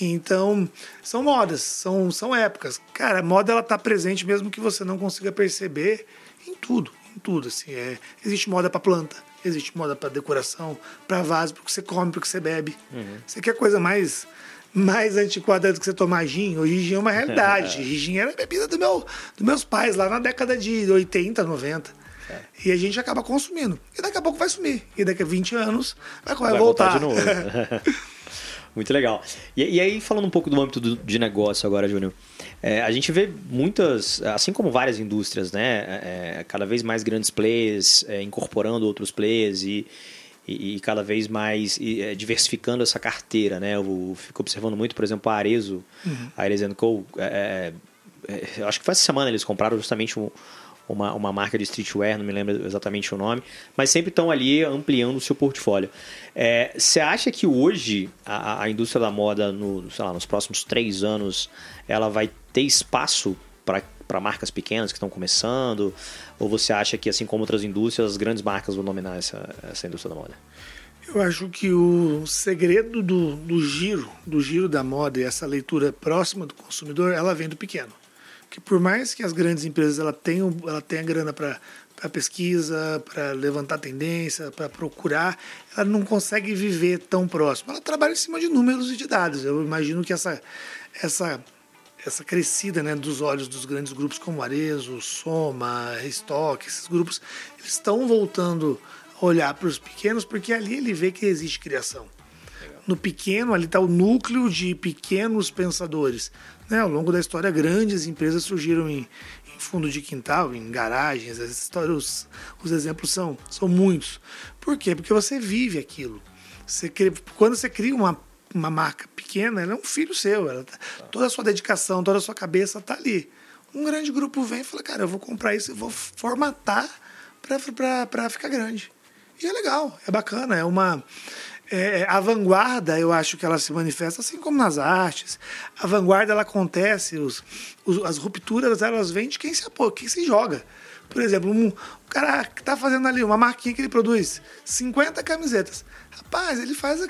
Então, são modas, são, são épocas. Cara, a moda ela tá presente mesmo que você não consiga perceber em tudo, em tudo. Assim, é, existe moda para planta, existe moda para decoração, para vaso, porque você come, porque você bebe. Uhum. Você quer coisa mais mais antiquada do que você tomar gin. Hoje gin é uma realidade. gin era a bebida do meu, dos meus pais lá na década de 80, 90. É. E a gente acaba consumindo. E daqui a pouco vai sumir. E daqui a 20 anos vai, vai, vai voltar. voltar de novo. Muito legal. E, e, aí, falando um pouco do âmbito do, de negócio agora, Júnior. É, a gente vê muitas, assim como várias indústrias, né? É, é, cada vez mais grandes players é, incorporando outros players e, e, e cada vez mais e, é, diversificando essa carteira, né? Eu fico observando muito, por exemplo, a Arezo, uhum. a Arezo Co. É, é, eu acho que foi essa semana eles compraram justamente um, uma, uma marca de streetwear, não me lembro exatamente o nome, mas sempre estão ali ampliando o seu portfólio. Você é, acha que hoje a, a, indústria da moda, no, sei lá, nos próximos três anos, ela vai ter espaço para marcas pequenas que estão começando? Ou você acha que, assim como outras indústrias, as grandes marcas vão dominar essa, essa indústria da moda? Eu acho que o segredo do, do giro, do giro da moda e essa leitura próxima do consumidor, ela vem do pequeno que por mais que as grandes empresas ela tenham, ela tenha grana para para pesquisa, para levantar tendência, para procurar, ela não consegue viver tão próximo. Ela trabalha em cima de números e de dados. Eu imagino que essa essa essa crescida né, dos olhos dos grandes grupos como Arezo, Soma, Restock, esses grupos, eles estão voltando a olhar para os pequenos porque ali ele vê que existe criação. No pequeno, ali está o núcleo de pequenos pensadores. Né? Ao longo da história, grandes empresas surgiram em, em fundo de quintal, em garagens. As histórias, os, os, exemplos são, são muitos. Por quê? Porque você vive aquilo. Você quando você cria uma, uma marca pequena, ela é um filho seu. Ela tá, toda a sua dedicação, toda a sua cabeça está ali. Um grande grupo vem e fala, cara, eu vou comprar isso e vou formatar para ficar grande. E é legal, é bacana, é uma é, é, a vanguarda, eu acho que ela se manifesta assim como nas artes. A vanguarda ela acontece, os, os as rupturas elas vêm de quem se apoia, quem se joga. Por exemplo, um, um cara que está fazendo ali uma marquinha que ele produz 50 camisetas. Rapaz, ele faz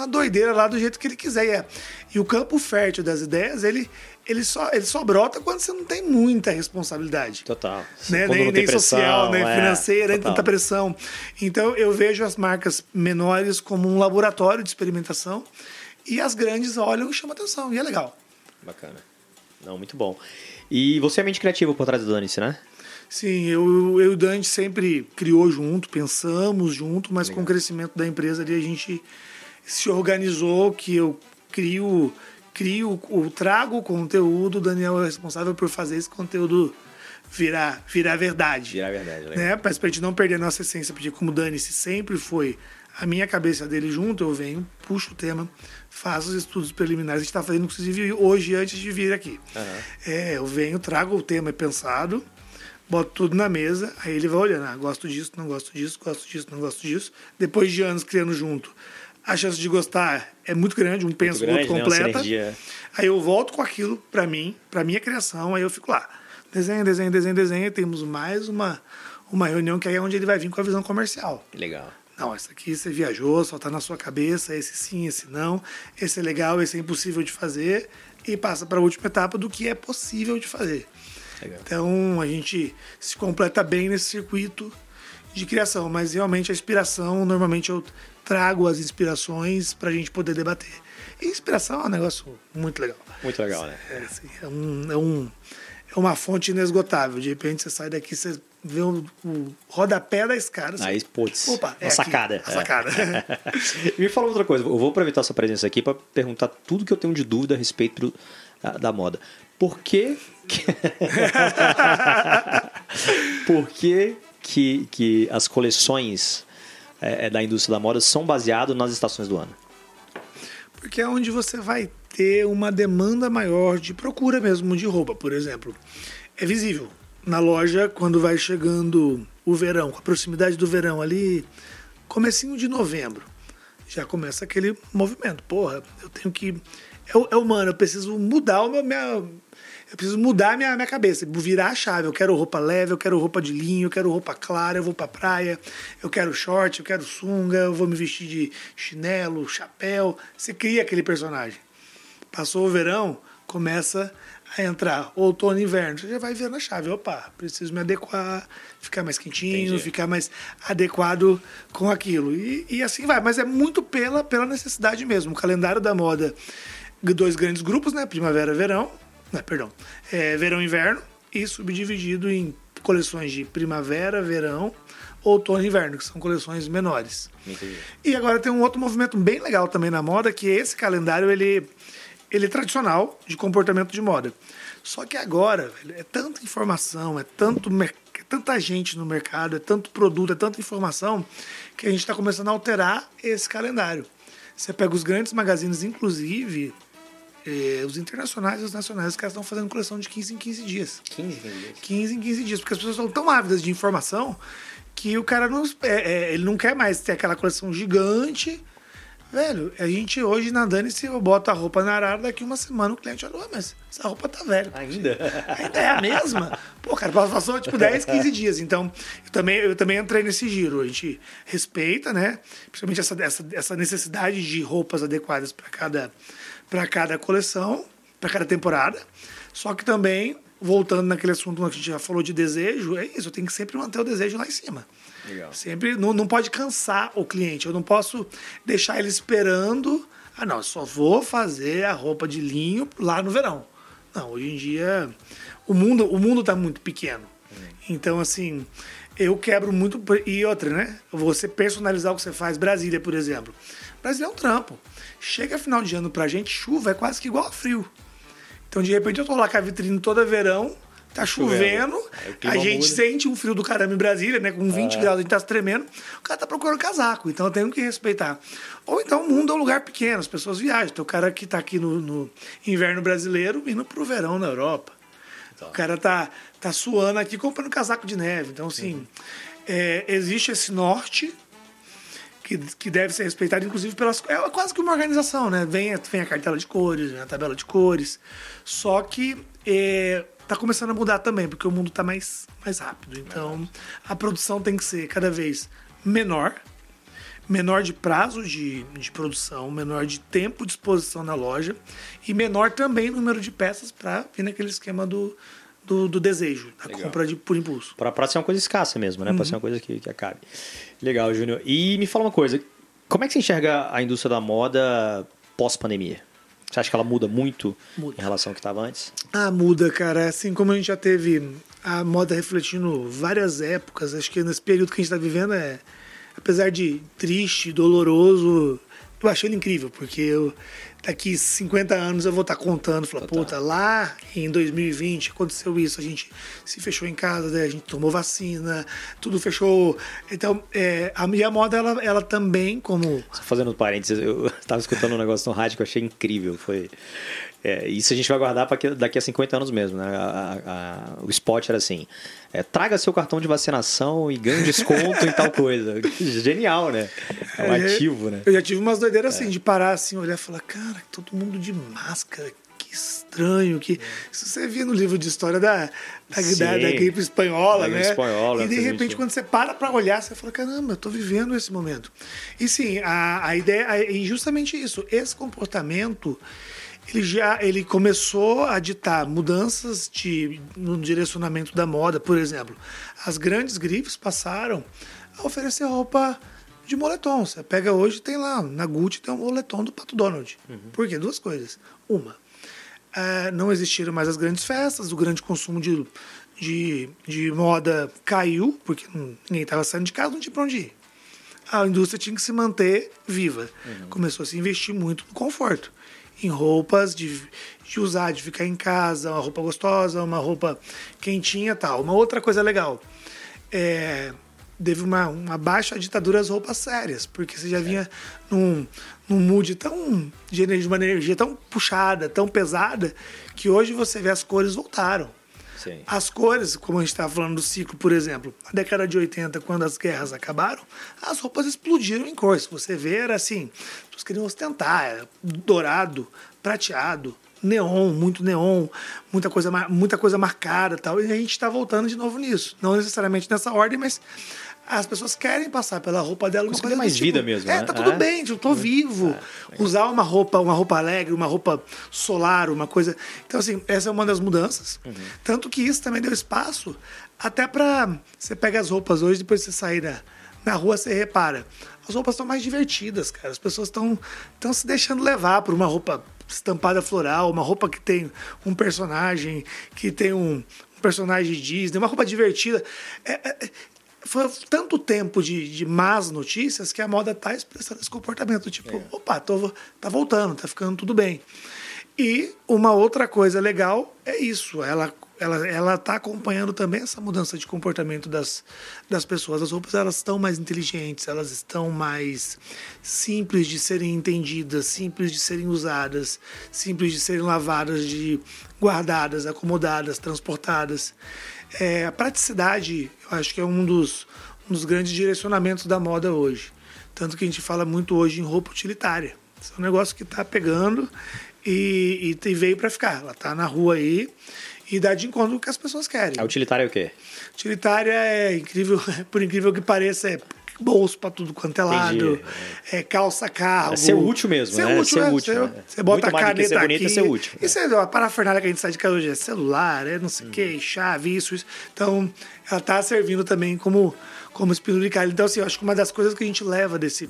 uma doideira lá do jeito que ele quiser. E, é. e o campo fértil das ideias, ele, ele só, ele só brota quando você não tem muita responsabilidade. Total. Né? Nem, nem pressão, social, nem é, financeira, nem tanta pressão. Então eu vejo as marcas menores como um laboratório de experimentação e as grandes olham e chamam atenção. E é legal. Bacana. Não, muito bom. E você é mente criativo por trás do Danice, né? Sim, eu, eu e o Dante sempre criou junto, pensamos junto, mas legal. com o crescimento da empresa ali a gente se organizou que eu crio crio, o, trago o conteúdo, o Daniel é responsável por fazer esse conteúdo virar, virar verdade. Virar verdade, legal. né? Mas pra gente não perder a nossa essência, porque como o Dani se sempre foi a minha cabeça dele junto, eu venho, puxo o tema, faço os estudos preliminares. A gente está fazendo, inclusive, hoje, antes de vir aqui. Uhum. É, eu venho, trago o tema pensado, boto tudo na mesa, aí ele vai olhando, ah, gosto disso, não gosto disso, gosto disso, não gosto disso. Depois de anos criando junto, a chance de gostar é muito grande, um pensa, o outro né? completa. Né? Aí eu volto com aquilo para mim, para minha criação, aí eu fico lá. Desenho, desenho, desenho, desenho, e temos mais uma, uma reunião que aí é onde ele vai vir com a visão comercial. Legal. Não, esse aqui você viajou, só tá na sua cabeça, esse sim, esse não, esse é legal, esse é impossível de fazer, e passa para a última etapa do que é possível de fazer. Legal. Então a gente se completa bem nesse circuito de criação, mas realmente a inspiração, normalmente eu trago as inspirações para a gente poder debater. E inspiração é um negócio muito legal. Muito legal, né? É, assim, é, um, é, um, é uma fonte inesgotável. De repente você sai daqui, você vê o, o rodapé da escada. Aí, putz, Opa, é sacada. Aqui, a sacada. Me fala outra coisa, eu vou aproveitar sua presença aqui para perguntar tudo que eu tenho de dúvida a respeito da, da moda. Por que. Por que, que, que as coleções é, é, da indústria da moda são baseados nas estações do ano? Porque é onde você vai ter uma demanda maior de procura mesmo de roupa, por exemplo. É visível na loja quando vai chegando o verão, com a proximidade do verão ali, comecinho de novembro. Já começa aquele movimento. Porra, eu tenho que. É, é humano, eu preciso mudar o meu, minha, eu preciso mudar minha, minha cabeça, virar a chave. Eu quero roupa leve, eu quero roupa de linho, eu quero roupa clara, eu vou pra praia, eu quero short, eu quero sunga, eu vou me vestir de chinelo, chapéu. Você cria aquele personagem. Passou o verão, começa a entrar outono e inverno. Você já vai ver na chave. Opa, preciso me adequar, ficar mais quentinho, Entendi. ficar mais adequado com aquilo. E, e assim vai. Mas é muito pela, pela necessidade mesmo. O calendário da moda, dois grandes grupos, né? Primavera e verão não, perdão. É, verão e inverno e subdividido em coleções de primavera, verão, outono e inverno, que são coleções menores. Entendi. E agora tem um outro movimento bem legal também na moda, que é esse calendário ele, ele é tradicional de comportamento de moda. Só que agora velho, é tanta informação, é tanto é tanta gente no mercado, é tanto produto, é tanta informação, que a gente está começando a alterar esse calendário. Você pega os grandes magazines, inclusive eh, os internacionais e os nacionais, os caras estão fazendo coleção de 15 em 15 dias. 15 dias. 15 em 15 dias, porque as pessoas estão tão ávidas de informação que o cara não, é, é, ele não quer mais ter aquela coleção gigante. Velho, a gente hoje na Dani, se eu boto a roupa na arara, daqui uma semana o cliente olha, "Ué, mas essa roupa tá velha. Ainda? Ainda é a mesma. Pô, cara, passou tipo 10, 15 dias. Então, eu também, eu também entrei nesse giro. A gente respeita, né? Principalmente essa, essa, essa necessidade de roupas adequadas para cada, pra cada coleção, para cada temporada. Só que também, voltando naquele assunto que a gente já falou de desejo, é isso, eu tenho que sempre manter o desejo lá em cima. Legal. Sempre não, não pode cansar o cliente. Eu não posso deixar ele esperando. Ah, não, só vou fazer a roupa de linho lá no verão. Não, hoje em dia o mundo o mundo está muito pequeno. Então assim, eu quebro muito e outra, né? Você personalizar o que você faz, Brasília, por exemplo. Brasília é um trampo. Chega final de ano pra gente, chuva é quase que igual a frio. Então de repente eu tô lá com a vitrine toda verão, tá chovendo, clima a gente muda. sente um frio do caramba em Brasília, né? Com 20 graus a gente tá se tremendo, o cara tá procurando casaco, então eu tenho que respeitar. Ou então o mundo é um lugar pequeno, as pessoas viajam. Tem o cara que tá aqui no, no inverno brasileiro indo pro verão na Europa. O cara tá, tá suando aqui comprando casaco de neve. Então, assim, é, existe esse norte que, que deve ser respeitado, inclusive, pelas. É quase que uma organização, né? Vem, vem a cartela de cores, vem a tabela de cores. Só que é, tá começando a mudar também, porque o mundo tá mais, mais rápido. Então, a produção tem que ser cada vez menor, menor de prazo de, de produção, menor de tempo de exposição na loja e menor também número de peças para vir naquele esquema do, do, do desejo, da Legal. compra de, por impulso. Pra ser uma coisa escassa mesmo, né? Pra ser uma coisa que, que acabe. Legal, Júnior. E me fala uma coisa. Como é que você enxerga a indústria da moda pós-pandemia? Você acha que ela muda muito Muda. em relação ao que estava antes? Ah, muda, cara. Assim como a gente já teve a moda refletindo várias épocas, acho que nesse período que a gente está vivendo é, apesar de triste, doloroso, eu achei ele incrível, porque eu, daqui 50 anos eu vou estar contando, falar, puta, lá em 2020 aconteceu isso, a gente se fechou em casa, né? a gente tomou vacina, tudo fechou. Então, é, a minha moda, ela, ela também, como Só fazendo um parênteses, eu estava escutando um negócio no rádio que eu achei incrível. Foi. É, isso a gente vai guardar para daqui a 50 anos mesmo, né? A- a- o spot era assim: é, traga seu cartão de vacinação e ganhe desconto em tal coisa. Genial, né? É um É, ativo, né? Eu já tive umas doideiras assim, de parar assim, olhar e falar, cara, todo mundo de máscara, que estranho. que Isso você via no livro de história da, da, Sim, da, da gripe espanhola, da né? espanhola, e de repente, gente- quando você para pra olhar, você fala, caramba, eu tô vivendo esse momento. E sim, a, a ideia é e justamente isso, esse comportamento. Ele já ele começou a ditar mudanças de, no direcionamento da moda, por exemplo. As grandes grifes passaram a oferecer roupa de moletom. Você pega hoje, tem lá, na Gucci tem um moletom do Pato Donald. Por quê? Duas coisas. Uma, eh, não existiram mais as grandes festas, o grande consumo de, de, de moda caiu, porque ninguém estava saindo de casa, não tinha para onde ir. A indústria tinha que se manter viva. Começou a se investir muito no conforto. Em roupas de, de usar, de ficar em casa, uma roupa gostosa, uma roupa quentinha tal. Uma outra coisa legal. É, teve uma, uma baixa ditadura das roupas sérias, porque você já vinha num, num mood tão de energia, uma energia tão puxada, tão pesada, que hoje você vê as cores voltaram. Sim. As cores, como a gente estava falando do ciclo, por exemplo, na década de 80, quando as guerras acabaram, as roupas explodiram em cor. Se você ver, era assim, as queriam ostentar, era dourado, prateado, neon, muito neon, muita coisa, muita coisa marcada tal. E a gente está voltando de novo nisso. Não necessariamente nessa ordem, mas as pessoas querem passar pela roupa dela uma Conseguir coisa mais tipo, vida mesmo, É, né? tá tudo É. bem, eu tô vivo. Usar uma roupa, uma roupa alegre, uma roupa solar, uma coisa. Então, assim, essa é uma das mudanças. Tanto que isso também deu espaço até pra. Você pega as roupas hoje, depois você sair na, na rua, você repara. As roupas estão mais divertidas, cara. As pessoas estão estão se deixando levar por uma roupa estampada floral, uma roupa que tem um personagem, que tem um, um personagem Disney, uma roupa divertida. É- é- foi tanto tempo de, de más notícias que a moda tá expressando esse comportamento. Tipo, opa, tô, tá voltando, tá ficando tudo bem. E uma outra coisa legal é isso. Ela, ela ela está acompanhando também essa mudança de comportamento das, das pessoas. As roupas elas estão mais inteligentes, elas estão mais simples de serem entendidas, simples de serem usadas, simples de serem lavadas, de guardadas, acomodadas, transportadas. É, a praticidade, eu acho que é um dos, um dos grandes direcionamentos da moda hoje. Tanto que a gente fala muito hoje em roupa utilitária. Isso é um negócio que está pegando e, e, veio para ficar. Ela está na rua aí e dá de encontro com o que as pessoas querem. A utilitária é o quê? Utilitária é incrível, por incrível que pareça, é bolso para tudo quanto é lado, é calça carro. É ser útil mesmo, ser né? Útil, ser é, útil. Você, né? você bota Muito a caneta ser aqui. Bonito, é ser útil. Isso é a parafernália que a gente sai de casa hoje, é celular, é não sei o hum. que, chave, isso, isso. Então, ela está servindo também como, como espinho de carne. Então, assim, eu acho que uma das coisas que a gente leva desse,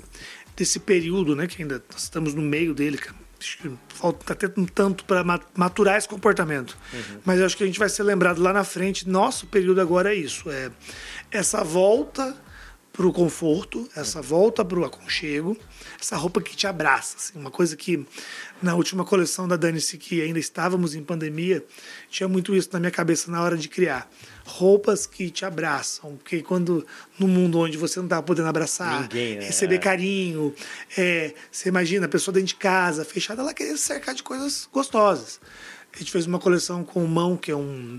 desse período, né, que ainda estamos no meio dele, cara, falta tá tendo tanto para maturar esse comportamento. Uhum. Mas eu acho que a gente vai ser lembrado lá na frente. Nosso período agora é isso: é essa volta para o conforto, essa volta para o aconchego, essa roupa que te abraça. Assim, uma coisa que na última coleção da Danice, que ainda estávamos em pandemia, tinha muito isso na minha cabeça na hora de criar. Roupas que te abraçam, porque quando no mundo onde você não está podendo abraçar, Ninguém, né? receber carinho, é, você imagina a pessoa dentro de casa, fechada, ela queria se cercar de coisas gostosas. A gente fez uma coleção com o Mão, que é um,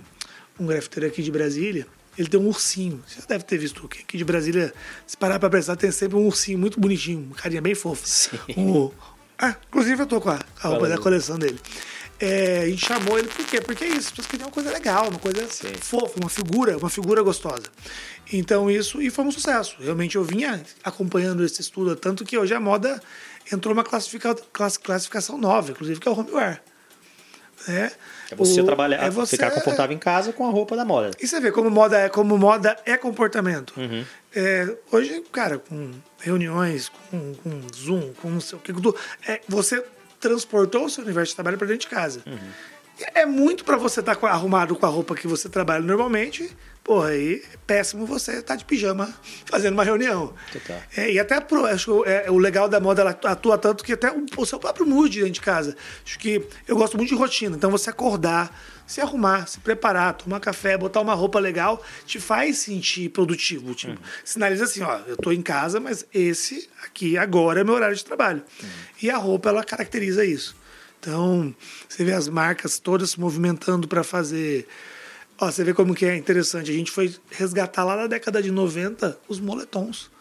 um grafiteiro aqui de Brasília, ele tem um ursinho. Você já deve ter visto aqui de Brasília. Se parar para pensar, tem sempre um ursinho muito bonitinho, uma carinha bem fofa. Sim. Um, ah, inclusive eu tô com a, a roupa da coleção dele. É, a gente chamou ele por quê? Porque é isso, as pessoas queriam uma coisa legal, uma coisa Sim. fofa, uma figura, uma figura gostosa. Então isso, e foi um sucesso. Realmente eu vinha acompanhando esse estudo, tanto que hoje a moda entrou uma classifica, classificação nova, inclusive, que é o homeware. É, é você o, trabalhar, é você, ficar confortável em casa com a roupa da moda. E você vê como moda é, como moda é comportamento. Uhum. É, hoje, cara, com reuniões, com, com Zoom, com não sei o que, é, você transportou o seu universo de trabalho para dentro de casa. Uhum. É muito para você estar tá arrumado com a roupa que você trabalha normalmente Porra, aí é péssimo você estar tá de pijama fazendo uma reunião. É, e até pro, acho que é, o legal da moda ela atua tanto que até o, o, seu próprio mood dentro de casa. Acho que eu gosto muito de rotina. Então você acordar, se arrumar, se preparar, tomar café, botar uma roupa legal, te faz sentir produtivo. Tipo, uhum. Sinaliza assim, ó, eu tô em casa, mas esse aqui agora é meu horário de trabalho. Uhum. E a roupa ela caracteriza isso. Então, você vê as marcas todas se movimentando para fazer Ó, você vê como que é interessante. A gente foi resgatar lá na década de 90 os moletons.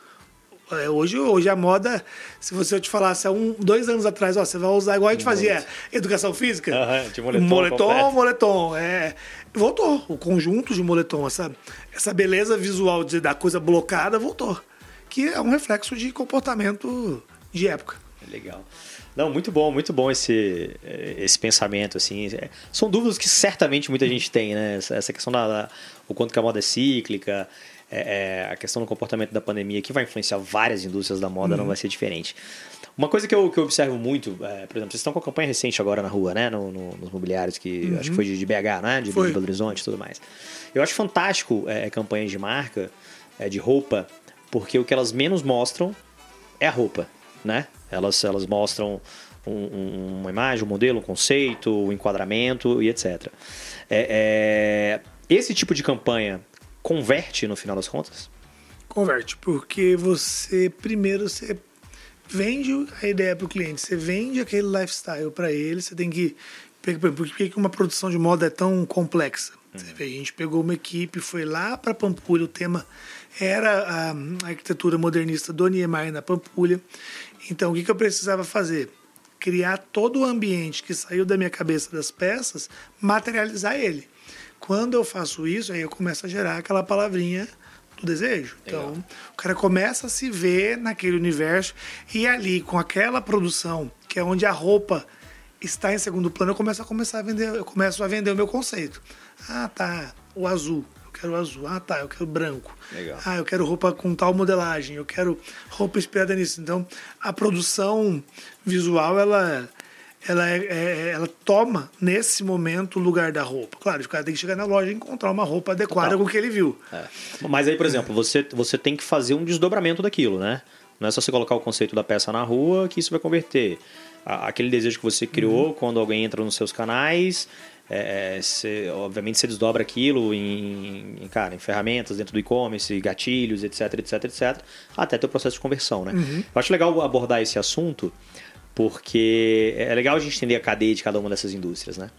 É, hoje, hoje a moda, se você eu te falasse há um, dois anos atrás, ó, você vai usar igual a gente fazia educação física. Uhum, de moletom. Moletom, moletom. É, voltou. O conjunto de moletom, essa, essa beleza visual de, da coisa blocada voltou. Que é um reflexo de comportamento de época. Legal. Não, muito bom, muito bom esse, esse pensamento, assim. É, são dúvidas que certamente muita gente tem, né? Essa questão da, da o quanto que a moda é cíclica, é, é, a questão do comportamento da pandemia, que vai influenciar várias indústrias da moda, uhum. não vai ser diferente. Uma coisa que eu, que eu observo muito, é, por exemplo, vocês estão com a campanha recente agora na rua, né? No, no, nos mobiliários, que uhum. acho que foi de, de BH, né? De Belo Horizonte e tudo mais. Eu acho fantástico é, campanhas de marca, é, de roupa, porque o que elas menos mostram é a roupa, né? Elas, elas mostram um, um, uma imagem, um modelo, um conceito, um enquadramento e etc. É, é, esse tipo de campanha converte no final das contas? Converte, porque você primeiro você vende a ideia para o cliente, você vende aquele lifestyle para ele, você tem que. Por que uma produção de moda é tão complexa? Vê, a gente pegou uma equipe, foi lá para Pampulha, o tema era a arquitetura modernista do Niemeyer na Pampulha, então, o que, que eu precisava fazer? Criar todo o ambiente que saiu da minha cabeça das peças, materializar ele. Quando eu faço isso, aí eu começo a gerar aquela palavrinha do desejo. Então, Legal. o cara começa a se ver naquele universo e ali, com aquela produção, que é onde a roupa está em segundo plano, eu começo a começar a vender, eu começo a vender o meu conceito. Ah, tá, o azul quero azul. Ah, tá, eu quero branco. Legal. Ah, eu quero roupa com tal modelagem, eu quero roupa inspirada nisso. Então, a produção visual, ela ela, é, é, ela toma nesse momento o lugar da roupa. Claro, o cara tem que chegar na loja e encontrar uma roupa adequada com o que ele viu. É. Mas aí, por exemplo, você, você tem que fazer um desdobramento daquilo, né? Não é só você colocar o conceito da peça na rua que isso vai converter. Aquele desejo que você criou uhum. quando alguém entra nos seus canais é, você, obviamente você desdobra aquilo em, em, cara, em ferramentas dentro do e-commerce, gatilhos, etc, etc, etc, até ter o processo de conversão, né? Uhum. Eu acho legal abordar esse assunto porque é legal a gente entender a cadeia de cada uma dessas indústrias, né?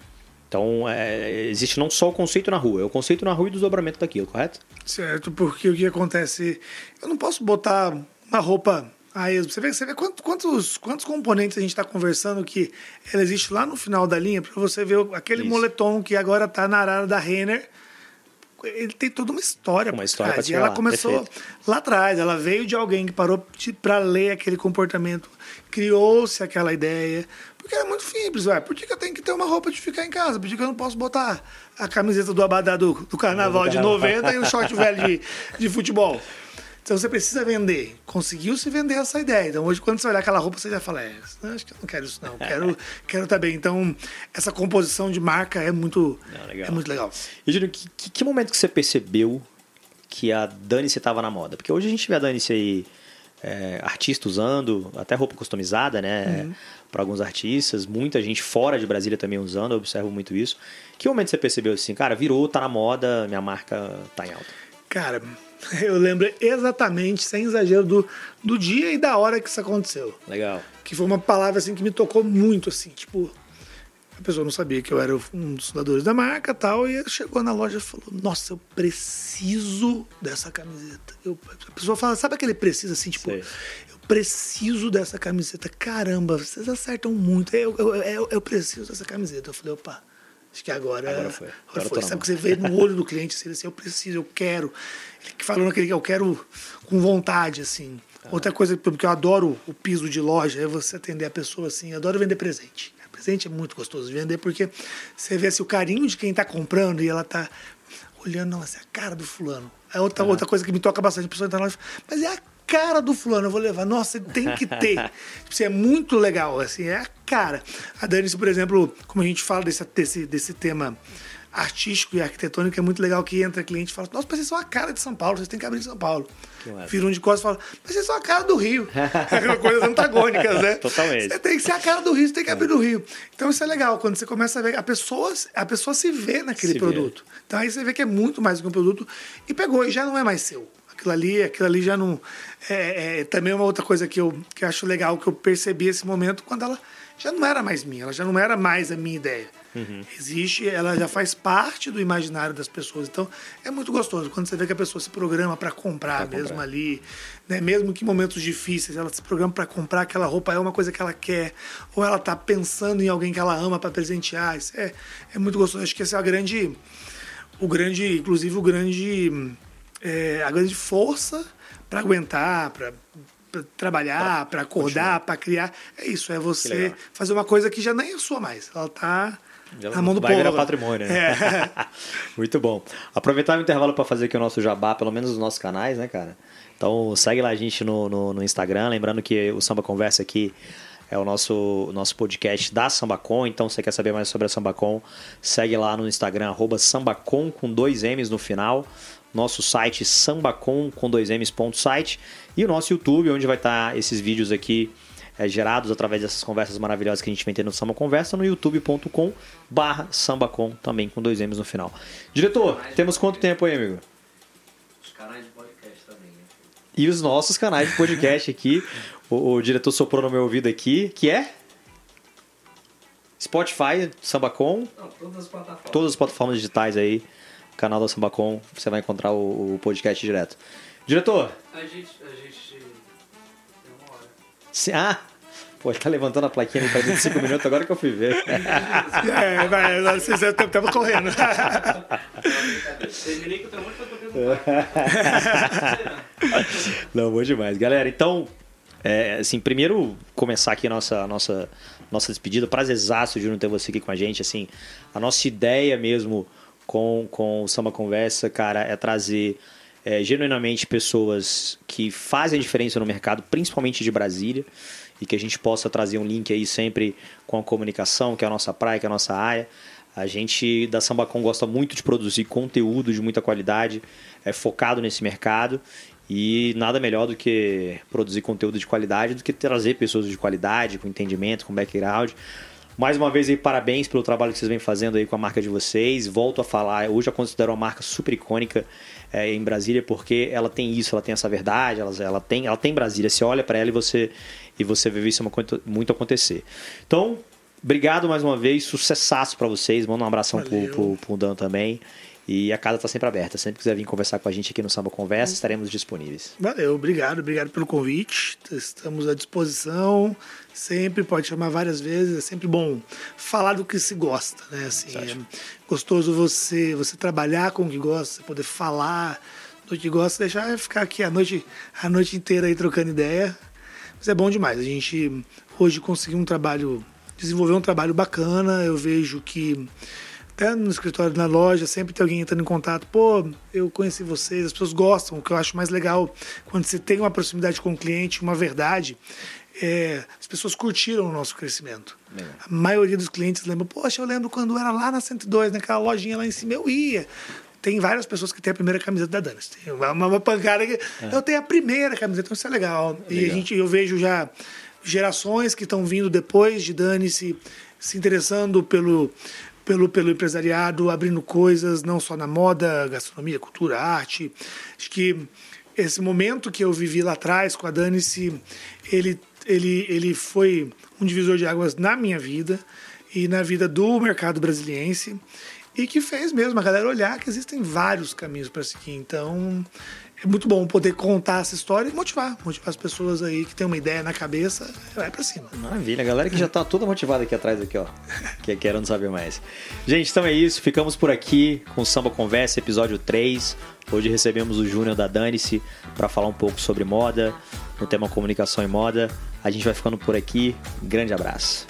Então, é, existe não só o conceito na rua, é o conceito na rua e o desdobramento daquilo, correto? Certo, porque o que acontece. Eu não posso botar uma roupa a esmo. Você vê, você vê quantos, quantos, componentes a gente está conversando que ela existe lá no final da linha, para você ver aquele Isso. moletom que agora está na arara da Renner. Ele tem toda uma história. Uma história trás. E ela lá, começou perfeito. lá atrás. Ela veio de alguém que parou para ler aquele comportamento, criou-se aquela ideia. Porque era muito simples, ué. Por que, que eu tenho que ter uma roupa de ficar em casa? Por que, que eu não posso botar a camiseta do Abadá do, do carnaval de carnaval. 90 e um short velho de, de futebol? Então você precisa vender. Conseguiu se vender essa ideia. Então hoje, quando você olhar aquela roupa, você já fala: é, acho que eu não quero isso, não. Quero, quero estar bem. Então, essa composição de marca é muito, Não, legal. é muito legal. E Júlio, que, que, que momento que você percebeu que a Dani-se estava na moda? Porque hoje a gente vê a Dani-se aí, é, artista usando, até roupa customizada, né? Uhum. Para alguns artistas, muita gente fora de Brasília também usando, eu observo muito isso. Que momento você percebeu assim, cara, virou, tá na moda, minha marca tá em alta? Cara, eu lembro exatamente, sem exagero, do, do dia e da hora que isso aconteceu. Legal. Que foi uma palavra assim que me tocou muito, assim, tipo. A pessoa não sabia que eu era um dos fundadores da marca tal, e ele chegou na loja e falou: Nossa, eu preciso dessa camiseta. Eu, a pessoa fala, sabe aquele precisa assim, tipo, Sei. eu preciso dessa camiseta. Caramba, vocês acertam muito. Eu, eu, eu, eu preciso dessa camiseta. Eu falei, opa, acho que agora. Agora foi. Agora Agora foi. Sabe que você vê no olho do cliente, assim, assim, eu preciso, eu quero. Ele que falou naquele que eu quero com vontade, assim. Outra coisa, porque eu adoro o piso de loja, é você atender a pessoa assim, eu adoro vender presente. Presente é muito gostoso de vender, porque você vê assim, o carinho de quem está comprando e ela tá olhando, não, essa é a cara do fulano. É outra, outra coisa que me toca bastante, a pessoa entra na loja, mas é a cara do fulano, eu vou levar. Nossa, tem que ter. Isso é muito legal, assim, é a cara. A Dani, por exemplo, como a gente fala desse, desse, desse tema artístico e arquitetônico, é muito legal que entra cliente e fala, nossa, mas vocês são a cara de São Paulo, vocês têm que abrir em São Paulo. Vira um de costas e fala, mas vocês são a cara do Rio. É coisas antagônicas, né? Totalmente. Você tem que ser a cara do Rio, você tem que abrir no Rio. Então isso é legal, quando você começa a ver, a pessoa, a pessoa se vê naquele Se vê. produto. Então aí você vê que é muito mais do que um produto e pegou, e já não é mais seu. Aquilo ali, aquilo ali já não. É, é, também é uma outra coisa que eu, que eu acho legal, que eu percebi esse momento, quando ela já não era mais minha, ela já não era mais a minha ideia. Uhum. Existe, ela já faz parte do imaginário das pessoas. Então é muito gostoso quando você vê que a pessoa se programa para comprar Pra mesmo comprar. ali, né? mesmo que em momentos difíceis ela se programa para comprar aquela roupa, é uma coisa que ela quer, ou ela tá pensando em alguém que ela ama para presentear. Isso é, é muito gostoso. Acho que esse é a grande, o grande, inclusive o grande, é, a grande força para aguentar, para trabalhar, para acordar, para criar. É isso, é você fazer uma coisa que já nem é sua mais. Ela tá Já na mão do vai povo. agora. patrimônio, né? É. Muito bom. Aproveitar o intervalo para fazer aqui o nosso jabá, pelo menos nos nossos canais, né, cara? Então segue lá a gente no, no, no Instagram, lembrando que o Samba Conversa aqui é o nosso, nosso podcast da Sambacom, então se você quer saber mais sobre a Sambacom, segue lá no Instagram, arroba Sambacom com dois M's no final, nosso site sambacom com dois M's ponto site e o nosso YouTube, onde vai estar esses vídeos aqui é, gerados através dessas conversas maravilhosas que a gente vem tendo no Samba Conversa no youtube.com barra sambacom, também com dois M's no final. Diretor, temos quanto tempo aí, amigo? Os canais de podcast também, né? E os nossos canais de podcast aqui. O, o diretor soprou no meu ouvido aqui, que é Spotify, Sambacom, Não, todas as plataformas. todas as plataformas digitais aí, canal da Sambacom, você vai encontrar o, o podcast direto. Diretor, A gente. A gente. Deu uma hora. se, ah, pô, ele tá levantando a plaquinha ali para 25 minutos, agora que eu fui ver. É, vai, vocês estamos correndo. Terminei que eu tenho tocar. Não, bom demais. Galera, então, é, assim, primeiro começar aqui a nossa, nossa, nossa despedida. Prazerzaço de não ter você aqui com a gente. Assim, a nossa ideia mesmo com, com o Samba Conversa, cara, é trazer é, genuinamente pessoas que fazem a diferença no mercado, principalmente de Brasília, e que a gente possa trazer um link aí sempre com a comunicação, que é a nossa praia, que é a nossa área. A gente da Sambacom gosta muito de produzir conteúdo de muita qualidade, é focado nesse mercado. E nada melhor do que produzir conteúdo de qualidade do que trazer pessoas de qualidade, com entendimento, com background. Mais uma vez aí, parabéns pelo trabalho que vocês vêm fazendo aí com a marca de vocês. Volto a falar, hoje eu considero uma marca super icônica é, em Brasília porque ela tem isso, ela tem essa verdade, ela, ela tem, ela tem Brasília. Você olha para ela e você e você vê isso muito acontecer. Então, obrigado mais uma vez, sucessaço para vocês. Manda um abração pro, pro, pro Dan também. E a casa está sempre aberta. Sempre quiser vir conversar com a gente aqui no Samba Conversa, estaremos disponíveis. Valeu, obrigado, obrigado pelo convite. Estamos à disposição. Sempre pode chamar várias vezes. É sempre bom falar do que se gosta, né? Assim, é gostoso você você trabalhar com o que gosta, você poder falar do que gosta, deixar ficar aqui a noite a noite inteira aí trocando ideia. Mas é bom demais. A gente hoje conseguiu um trabalho, desenvolver um trabalho bacana. Eu vejo que até no escritório, na loja, sempre tem alguém entrando em contato. Pô, eu conheci vocês, as pessoas gostam. O que eu acho mais legal quando você tem uma proximidade com o cliente, uma verdade, é, as pessoas curtiram o nosso crescimento. É. A maioria dos clientes lembra, poxa, eu lembro quando era lá na 102, naquela lojinha lá em cima, eu ia. Tem várias pessoas que têm a primeira camiseta da Danis. Tem uma, uma pancada que. É. Eu tenho a primeira camiseta, então isso é legal. É legal. E a gente, eu vejo já gerações que estão vindo depois de Dani se, se interessando pelo, pelo, pelo empresariado, abrindo coisas, não só na moda, gastronomia, cultura, arte. Acho que esse momento que eu vivi lá atrás com a Dani-se, ele, ele, ele foi um divisor de águas na minha vida e na vida do mercado brasiliense e que fez mesmo a galera olhar que existem vários caminhos para seguir. Então, é muito bom poder contar essa história e motivar, motivar as pessoas aí que tem uma ideia na cabeça, vai para cima. Maravilha, a galera que já tá toda motivada aqui atrás aqui, ó, que querendo saber mais. Gente, então é isso, ficamos por aqui com o Samba Conversa, episódio 3. Hoje recebemos o Júnior da Danice para falar um pouco sobre moda, no tema comunicação e moda. A gente vai ficando por aqui. grande abraço.